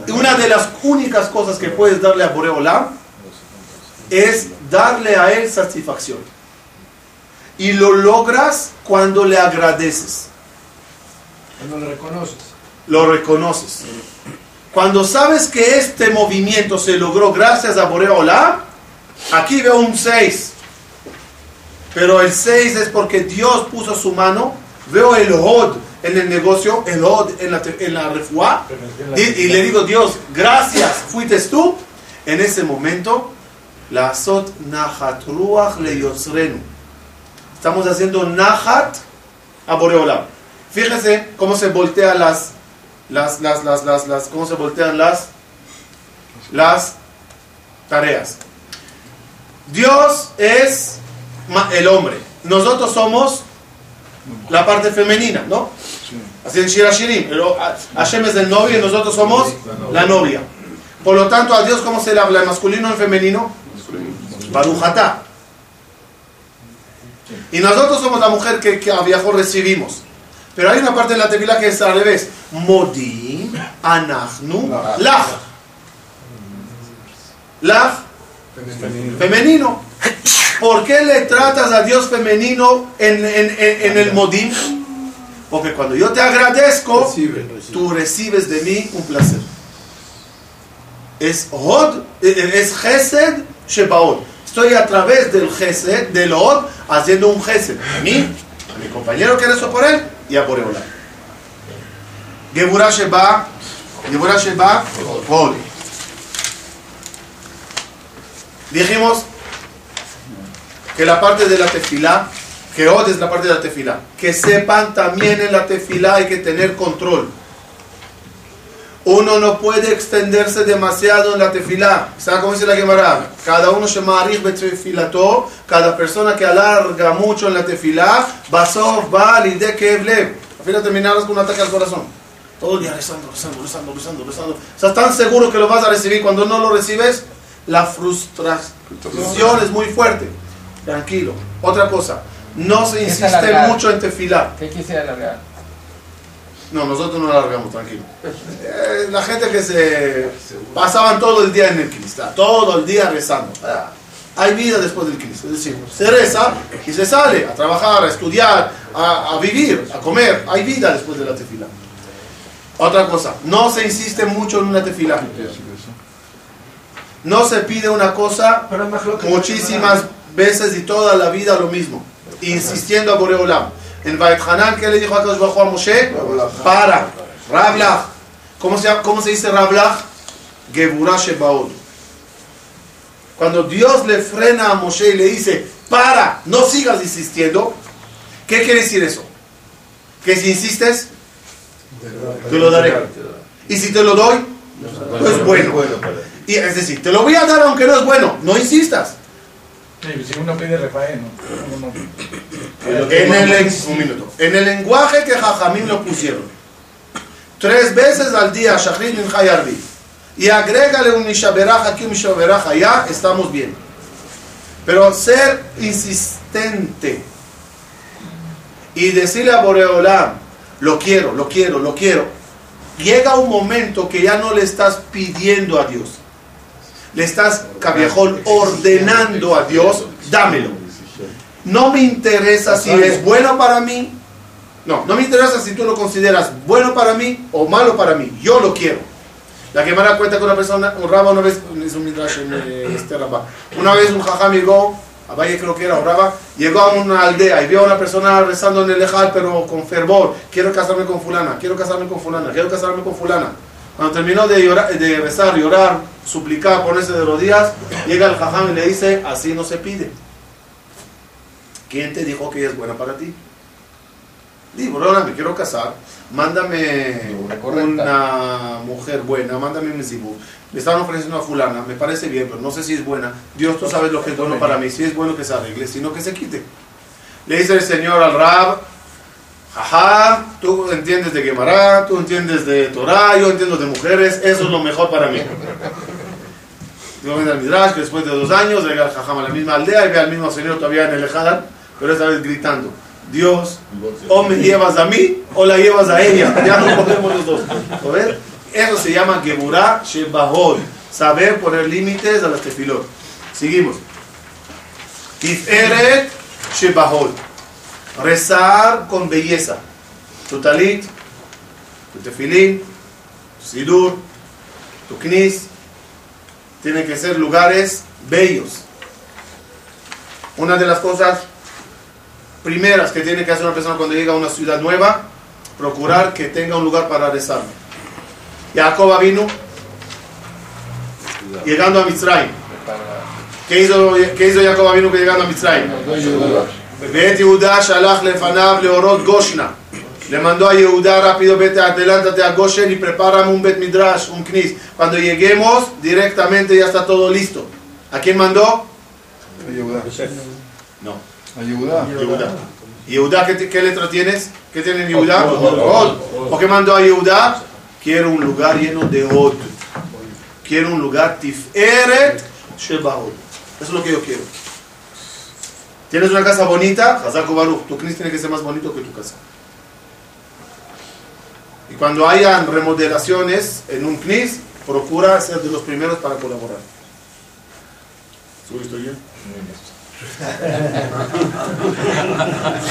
Y una de las únicas cosas que puedes darle a Boreolam es darle a él satisfacción. Y lo logras cuando le agradeces, Cuando lo reconoces. lo reconoces. Cuando sabes que este movimiento se logró gracias a Boreolam, aquí veo un 6. Pero el 6 es porque Dios puso su mano. Veo el Hod en el negocio, el Hod en la, en la refuá. Y, y le digo, Dios, gracias, fuiste tú. En ese momento, la azot nahat ruach le. Estamos haciendo nahat a Boreolam. Fíjese cómo se voltean las, las, las, las, las, las- cómo se voltean las, las tareas. Dios es el hombre. Nosotros somos la parte femenina, ¿no? Así en Shir Hashirim. Pero a- Hashem es el novio y nosotros somos la novia. Por lo tanto, a Dios, ¿cómo se le habla? ¿En masculino o en femenino? Barujatá. Y nosotros somos la mujer que, que a viejo recibimos. Pero hay una parte en la tefila que es al revés. Modim, anachnu, lach. Lach, femenino. ¿Por qué le tratas a Dios femenino en, en- en- en el modim? Porque cuando yo te agradezco, tú recibes de mí un placer. Es Hod, es Gesed Shebaod. Estoy a través del Gesed, del Hod, haciendo un Gesed. A mí, a mi compañero que rezo por él y a Boreola. Geburah Sheba, Geburah Sheba. Dijimos que la parte de la tefilá, que Hod es la parte de la tefilá, que sepan también en la tefilá hay que tener control. Uno no puede extenderse demasiado en la tefilá. ¿Sabe cómo dice la Gemara? Cada uno se betefilato, cada persona que alarga mucho en la tefilá, basov va de kevlev. A fin de terminarás con un ataque al corazón. Todo el día rezando, rezando, rezando, rezando, rezando. Estás tan seguro que lo vas a recibir. Cuando no lo recibes, la frustración es muy fuerte. Tranquilo. Otra cosa, no se insiste mucho en tefilá. ¿Qué quisiera alargar? No, nosotros no largamos, tranquilo. Eh, la gente que se pasaban todo el día en el Cristo, todo el día rezando. Ah, Hay vida después del Cristo, es decir, se reza y se sale a trabajar, a estudiar, a, a vivir, a comer. Hay vida después de la tefila. Otra cosa, no se insiste mucho en una tefila. No se pide una cosa muchísimas veces y toda la vida lo mismo, insistiendo a Boreolam. En Bait Hanan, ¿qué le dijo a Hu a Moshe? Para, Rablach. ¿Cómo se, ¿Cómo se dice Rablach? Geburah Shebaod. Cuando Dios le frena a Moshe y le dice, para, no sigas insistiendo, ¿qué quiere decir eso? Que si insistes, te lo daré. Y si te lo doy, pues bueno. Y, es decir, te lo voy a dar aunque no es bueno, no insistas. Si uno pide Rafael, ¿no? Uno no. En el, un minuto. En el lenguaje que Jajamín lo pusieron, tres veces al día, Shachrit Hayarbi, y agrégale un Mishaberaj aquí, un Mishaberaj allá, estamos bien. Pero ser insistente y decirle a Boreolam, lo quiero, lo quiero, lo quiero, llega un momento que ya no le estás pidiendo a Dios. Le estás, cabiejol, ordenando a Dios, dámelo. No me interesa si es bueno para mí. No, no me interesa si tú lo consideras bueno para mí o malo para mí. Yo lo quiero. La da cuenta que una persona, un raba una vez, es un midrash en eh, este. Una vez un jajam llegó, a Valle creo que era, un raba, llegó a una aldea y vio a una persona rezando en el lejal, pero con fervor. Quiero casarme con fulana, quiero casarme con fulana, quiero casarme con fulana. Cuando terminó de, llorar, de rezar, llorar, suplicar, ponerse de rodillas, llega el jajam y le dice, así no se pide. ¿Quién te dijo que ella es buena para ti? Digo, ahora me quiero casar, mándame Una mujer buena, mándame un zibú. Me están ofreciendo a fulana, me parece bien, pero no sé si es buena. Dios, tú sabes lo que es bueno para mí. Si es bueno que se arregle, si no que se quite. Le dice el Señor al Rab, jaja, tú entiendes de Gemara, tú entiendes de Torah, yo entiendo de mujeres, eso es lo mejor para mí. Yo vengo al Midrash que después de dos años llega el Jajam a la misma aldea y ve al mismo señor todavía en el Ejadar, pero esta vez gritando, Dios, o me llevas a mí o la llevas a ella, ya no podemos los dos. ¿Lo ves? Eso se llama Geburah Shebahol, saber poner límites a las tefilot. Seguimos. Tiferet Shebahol, rezar con belleza. Tu talit, tu tefilín, tu sidur, tu knis, tienen que ser lugares bellos. Una de las cosas primeras que tiene que hacer una persona cuando llega a una ciudad nueva, procurar que tenga un lugar para rezar. Jacob vino llegando a Mitzrayim. ¿Qué hizo, qué Jacob vino llegando a Mitzrayim? Vete Yehuda shalach lefanab leorot goshna. Le mandó a Yehuda rápido, vete, adelántate a Goshen y prepárame un bet midrash, un knis. Cuando lleguemos, directamente ya está todo listo. ¿A quién mandó? A Yehuda. No. A Yehuda. Yehuda. Yehuda, ¿qué, letra tienes? ¿Qué tiene Yehuda? Od. ¿Por qué mandó a Yehuda? Quiero un lugar lleno de Od. Quiero un lugar tiferet shebaod. Eso es lo que yo quiero. ¿Tienes una casa bonita? Tu Knis tiene que ser más bonito que tu casa. Y cuando hayan remodelaciones en un Knis, procura ser de los primeros para colaborar. ¿Subiste bien?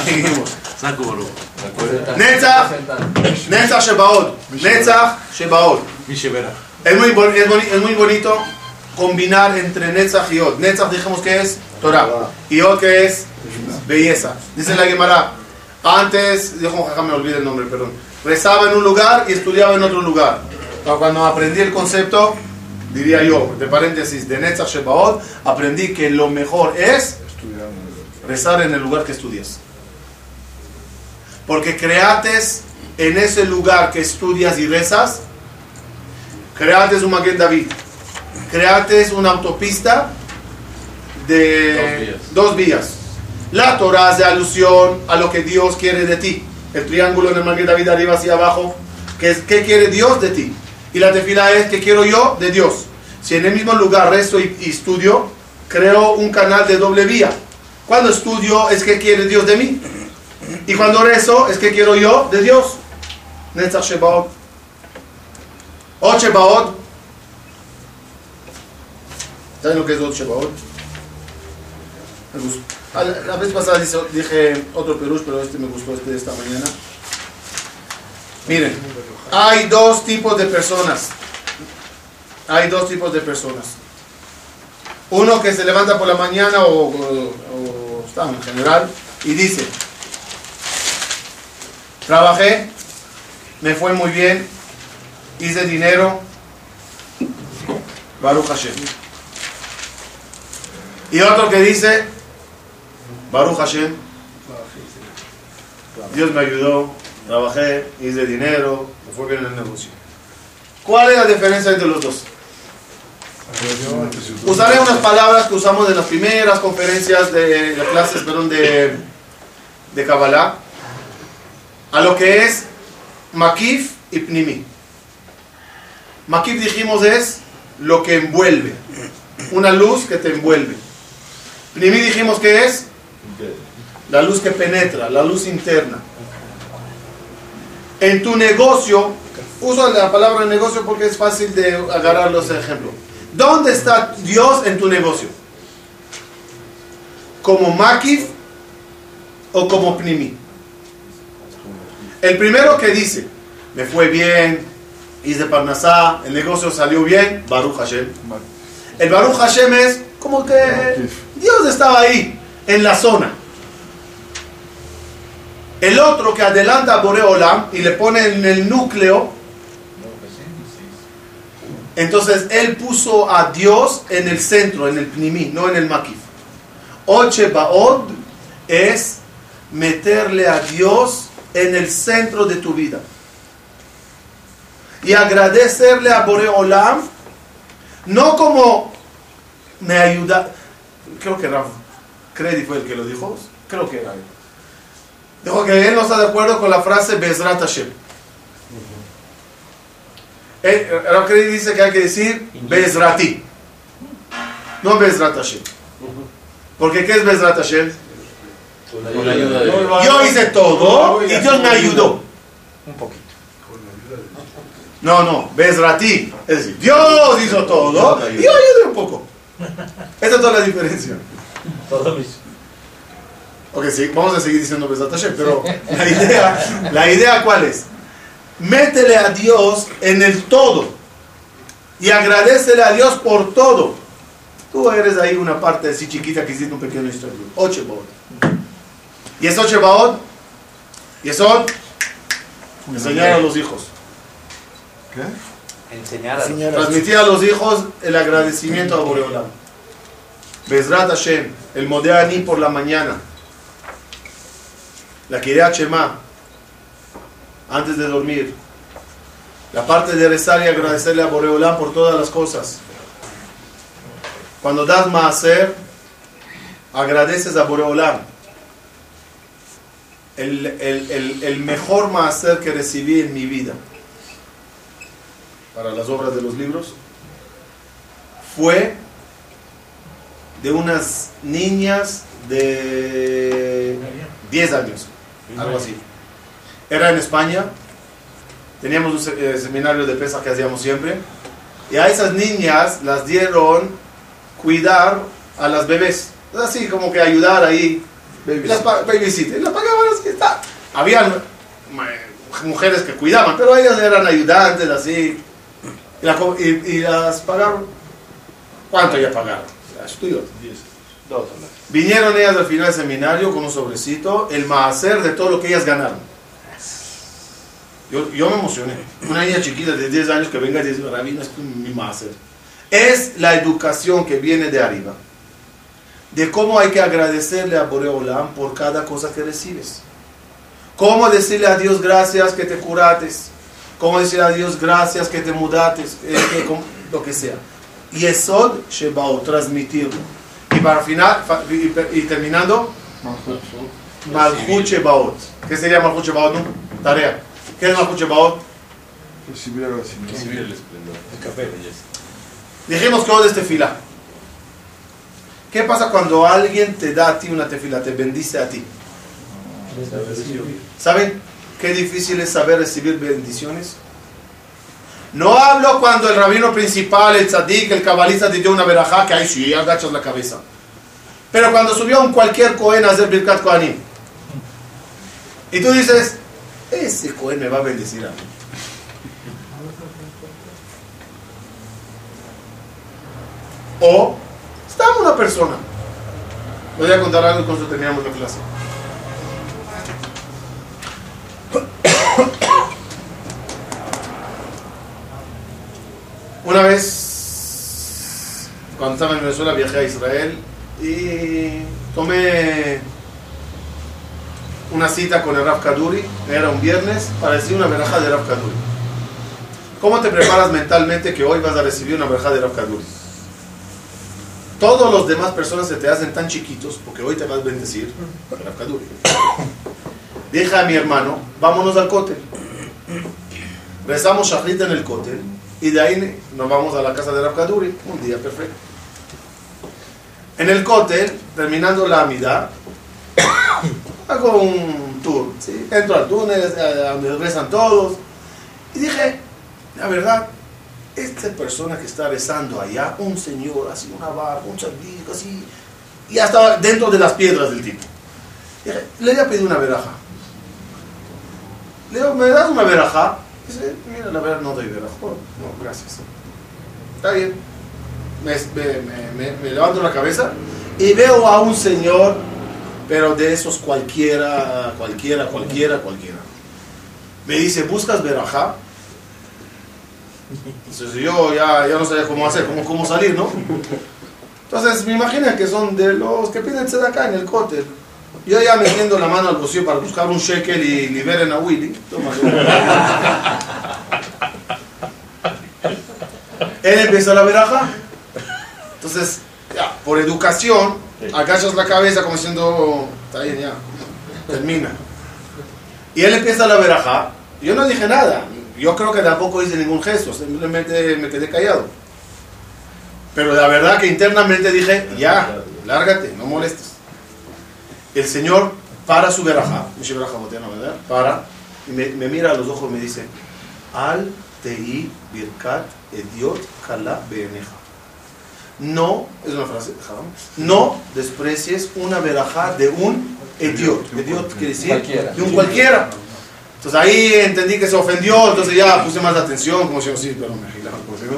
Seguimos. Netzach, Netzach Shebaod. Netzach Shebaod. Es muy, es muy bonito combinar entre Netzach y Od. Netzach dijimos que es Torah. Y Od que es belleza. Dice la Gemara. Antes, Jajam, me olvidé el nombre, perdón. Rezaba en un lugar y estudiaba en otro lugar. Pero cuando aprendí el concepto, diría yo, de paréntesis, de Netzach Shebaod, aprendí que lo mejor es rezar en el lugar que estudias. Porque creates en ese lugar que estudias y rezas Creaste un Maguen David. Creaste una autopista de dos vías. La Torah hace alusión a lo que Dios quiere de ti. El triángulo en el Maguen David arriba hacia abajo, que es qué quiere Dios de ti. Y la tefila es qué quiero yo de Dios. Si en el mismo lugar resto y, y estudio, creo un canal de doble vía. Cuando estudio es qué quiere Dios de mí. Y cuando rezo es qué quiero yo de Dios. Netzach Shebaot. O Shebaot. ¿Saben lo que es Ot Shebaot? Me gustó. A La la vez pasada dije otro Perú, pero este me gustó este de esta mañana. Miren, hay dos tipos de personas. Hay dos tipos de personas. Uno que se levanta por la mañana o, o- o está en general y dice, trabajé, me fue muy bien, hice dinero, Baruch Hashem. Y otro que dice, Baruch Hashem, Dios me ayudó, trabajé, hice dinero, me fue bien en el negocio. ¿Cuál es la diferencia entre los dos? Usaré unas palabras que usamos en las primeras conferencias de las clases, perdón, de, de Kabbalah, a lo que es Makif y Pnimi. Makif dijimos es lo que envuelve, una luz que te envuelve. Pnimi dijimos que es la luz que penetra, la luz interna. En tu negocio, uso la palabra negocio porque es fácil de agarrar los ejemplos. ¿Dónde está Dios en tu negocio? ¿Como Makif o como Pnimi? El primero que dice, me fue bien, hice Parnasá, el negocio salió bien, Baruch Hashem. El Baruch Hashem es como que Dios estaba ahí, en la zona. El otro que adelanta a Boreolam y le pone en el núcleo, entonces él puso a Dios en el centro, en el Pnimi, no en el Makif. Oche Baod es meterle a Dios en el centro de tu vida. Y agradecerle a Boreolam, no como me ayuda, creo que Rafa Credi fue el que lo dijo, creo que era él. Dijo que él no está de acuerdo con la frase Bezrat Hashem. Eh, Rav Credi dice que hay que decir Bezrati, no Bezrat Hashem. Porque ¿qué es Bezrat Hashem? Con la ayuda de Dios. Yo hice todo y Dios me ayudó. Un poquito. No, no, Bezrati. Es decir, Dios hizo todo y yo ayudé un poco. Esa es toda la diferencia. Todo mis. Ok, sí, vamos a seguir diciendo Bezrat Hashem, pero la idea, la idea cuál es? Métele a Dios en el todo y agradecele a Dios por todo. Tú eres ahí una parte así chiquita que hiciste un pequeño historia. Ocho baot. Y es ocho baot. Y eso enseñar a los hijos. ¿Qué? Enseñar a Transmitir a los hijos el agradecimiento a Boreolam. Bezrat Hashem, el Modeani por la mañana. La Kiryat Shema, antes de dormir. La parte de rezar y agradecerle a Boreolam por todas las cosas. Cuando das Maaser, agradeces a Boreolam. El, el, el, el mejor Maaser que recibí en mi vida para las obras de los libros fue de unas niñas de 10 años, algo así. Era en España, teníamos un eh, seminario de pesas que hacíamos siempre, y a esas niñas las dieron cuidar a las bebés, así como que ayudar ahí, las babysitter, y las pagaban así, está. Habían ma- mujeres que cuidaban, pero ellas eran ayudantes, así, y, la co- y- y las pagaron. ¿Cuánto ya pagaron? Estudios. Dos. Vinieron ellas al final del seminario con un sobrecito, el maaser de todo lo que ellas ganaron. Yo, yo me emocioné. Una niña chiquita de 10 años que venga y dice, Rabino, es mi maaser. Es la educación que viene de arriba. De cómo hay que agradecerle a Boreolam por cada cosa que recibes. Cómo decirle a Dios gracias que te curates. ¿Cómo decir a Dios gracias que te mudaste? eh, que lo que sea. Y Esod Shebaot, transmitirlo. Y para final, y, y terminando, Malchut Shebaot. ¿Qué sería Malchut Shebaot? No? Tarea. ¿Qué es Malchut Shebaot? Recibir el esplendor. El café. Dijimos que hoy es tefila. ¿Qué pasa cuando alguien te da a ti una tefila, te bendice a ti? ¿Saben qué difícil es saber recibir bendiciones? No hablo cuando el rabino principal, el tzadik, el cabalista te dio una verajá, que ahí sí, agachas la cabeza. Pero cuando subió un cualquier cohen a hacer Birkat Kohanim, y tú dices, ese cohen me va a bendecir a mí. O estaba una persona. Voy a contar algo y con la clase. Una vez, cuando estaba en Venezuela, viajé a Israel y tomé una cita con el Raf Kaduri, era un viernes, para decir una veraja de Raf Kaduri. ¿Cómo te preparas mentalmente que hoy vas a recibir una veraja de Raf Kaduri? Todos los demás personas se te hacen tan chiquitos porque hoy te vas a bendecir Raf Kaduri. Dije a mi hermano, vámonos al cótel. Rezamos Shahrit en el cótel y de ahí nos vamos a la casa de Raf Kaduri. Un día perfecto. En el cótel, terminando la amidad, hago un tour. ¿sí? Entro al túnel, a donde rezan todos. Y dije, la verdad, esta persona que está rezando allá, un señor, así, una barba, un chandico, así, y ya estaba dentro de las piedras del tipo. Dije, le voy a pedir una veraja. Le digo, ¿me das una veraja? Dice, mira, la verdad no doy. Oh, no, gracias. Está bien. Me, levanto la cabeza y veo a un señor, pero de esos cualquiera, cualquiera, cualquiera, cualquiera. Me dice, ¿buscas verajá? Entonces yo ya, ya no sabía cómo hacer, cómo, cómo salir, ¿no? Entonces me imagino que son de los que piden acá en el cótel. Yo ya metiendo la mano al bolsillo para buscar un shekel y liberen a Willy. Toma, Él empieza la veraja. Entonces, ya, por educación, agachas la cabeza como diciendo, está bien, ya, termina. Y él empieza la veraja. Yo no dije nada. Yo creo que tampoco hice ningún gesto, simplemente me quedé callado. Pero la verdad que internamente dije, ya, lárgate, no molestes. El Señor para su ¿verdad? Para, y me, me mira a los ojos y me dice, Al tei birkat ediot kala beeneja. No, es una frase, no desprecies una verajá de un idiot. Idiot quiere decir Cualquiera. de un cualquiera. Entonces ahí entendí que se ofendió, entonces ya puse más atención, como si yo sí, pero me agilaba, como si no.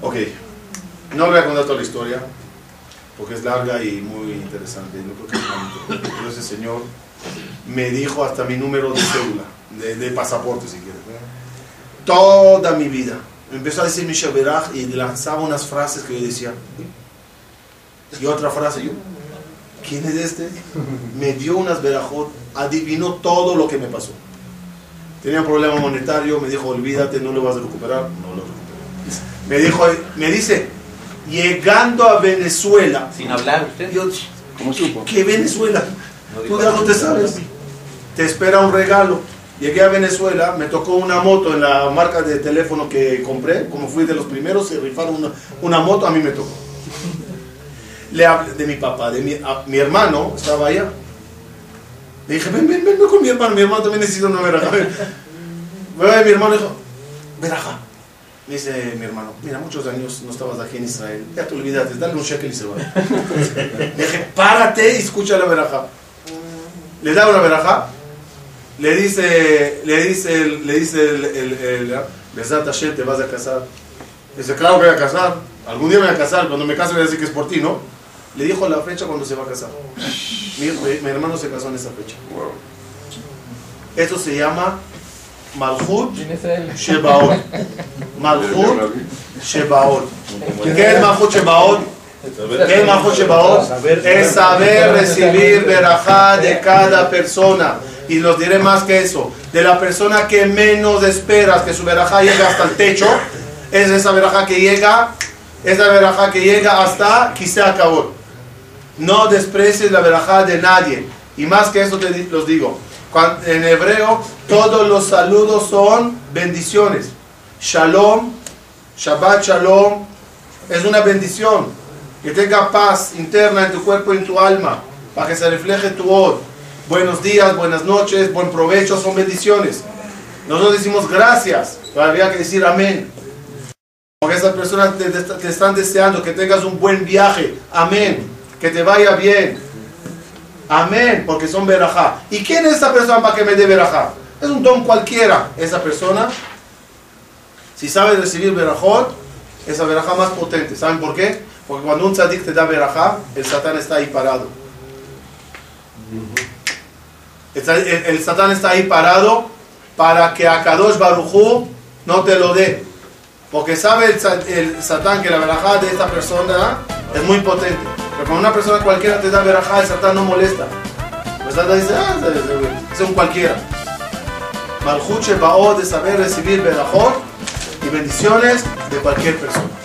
Ok, no voy a contar toda la historia, porque es larga y muy interesante. Yo creo que es. Pero ese señor me dijo hasta mi número de cédula, de, de pasaporte si quieres. Toda mi vida. Empezó a decir mi Shaberaj y lanzaba unas frases que yo decía. Y otra frase, yo, ¿quién es este? Me dio unas verajot, adivinó todo lo que me pasó. Tenía un problema monetario, me dijo, olvídate, no lo vas a recuperar. No lo recuperé. Me dijo, me dice, llegando a Venezuela, Sin hablar usted. yo, ¿Cómo supo? ¿qué Venezuela? No ¿Tú de dónde sabes? Te espera un regalo. Llegué a Venezuela, me tocó una moto en la marca de teléfono que compré, como fui de los primeros, se rifaron una, una moto, a mí me tocó. Le hablé de mi papá, de mi, a- mi hermano, estaba allá. Le dije, ven, ven, ven, ven con mi hermano, mi hermano también necesita una veraja. Ve, mi hermano dijo, veraja. Dice mi hermano, mira, muchos años no estabas aquí en Israel, ya te olvidaste, dale un shekel y se va. Le dije, párate y escucha la veraja. Le da una veraja, le dice, le dice, le dice el, el, el, te vas a casar. Dice, claro que voy a casar, algún día me voy a casar, cuando me case voy a decir que es por ti, ¿no? Le dijo la fecha cuando se va a casar. Mi, mi- mi hermano se casó en esa fecha. Esto se llama Malchut ¿Quién es él? Shebaot. Malchut Shebaot. ¿Qué es Malchut Shebaot? ¿Qué es Malchut Shebaot? Es saber recibir verajá de cada persona. Y los diré más que eso. De la persona que menos esperas que su verajá llegue hasta el techo, es esa verajá que llega, es la verajá que llega hasta quizá acabó. No desprecies la verajá de nadie. Y más que eso te los digo. En hebreo todos los saludos son bendiciones. Shalom, Shabbat Shalom, es una bendición. Que tenga paz interna en tu cuerpo y en tu alma, para que se refleje tu voz. Buenos días, buenas noches, buen provecho, son bendiciones. Nosotros decimos gracias, pero habría que decir amén. Porque esas personas te están deseando que tengas un buen viaje. Amén. Que te vaya bien. Amén. Porque son verajá. ¿Y quién es esa persona para que me dé verajá? Es un don cualquiera. Esa persona, si sabe recibir verajot, es la verajá más potente. ¿Saben por qué? Porque cuando un tzadik te da verajá, el satán está ahí parado. El, satán está ahí parado para que a Kadosh Barujú no te lo dé. Porque sabe el, el satán que la verajá de esta persona es muy potente. Pero cuando una persona cualquiera te da verajá, el satán no molesta. El satán dice, ah, es, un cualquiera. Malchut Shebaot de saber recibir verajot y bendiciones de cualquier persona.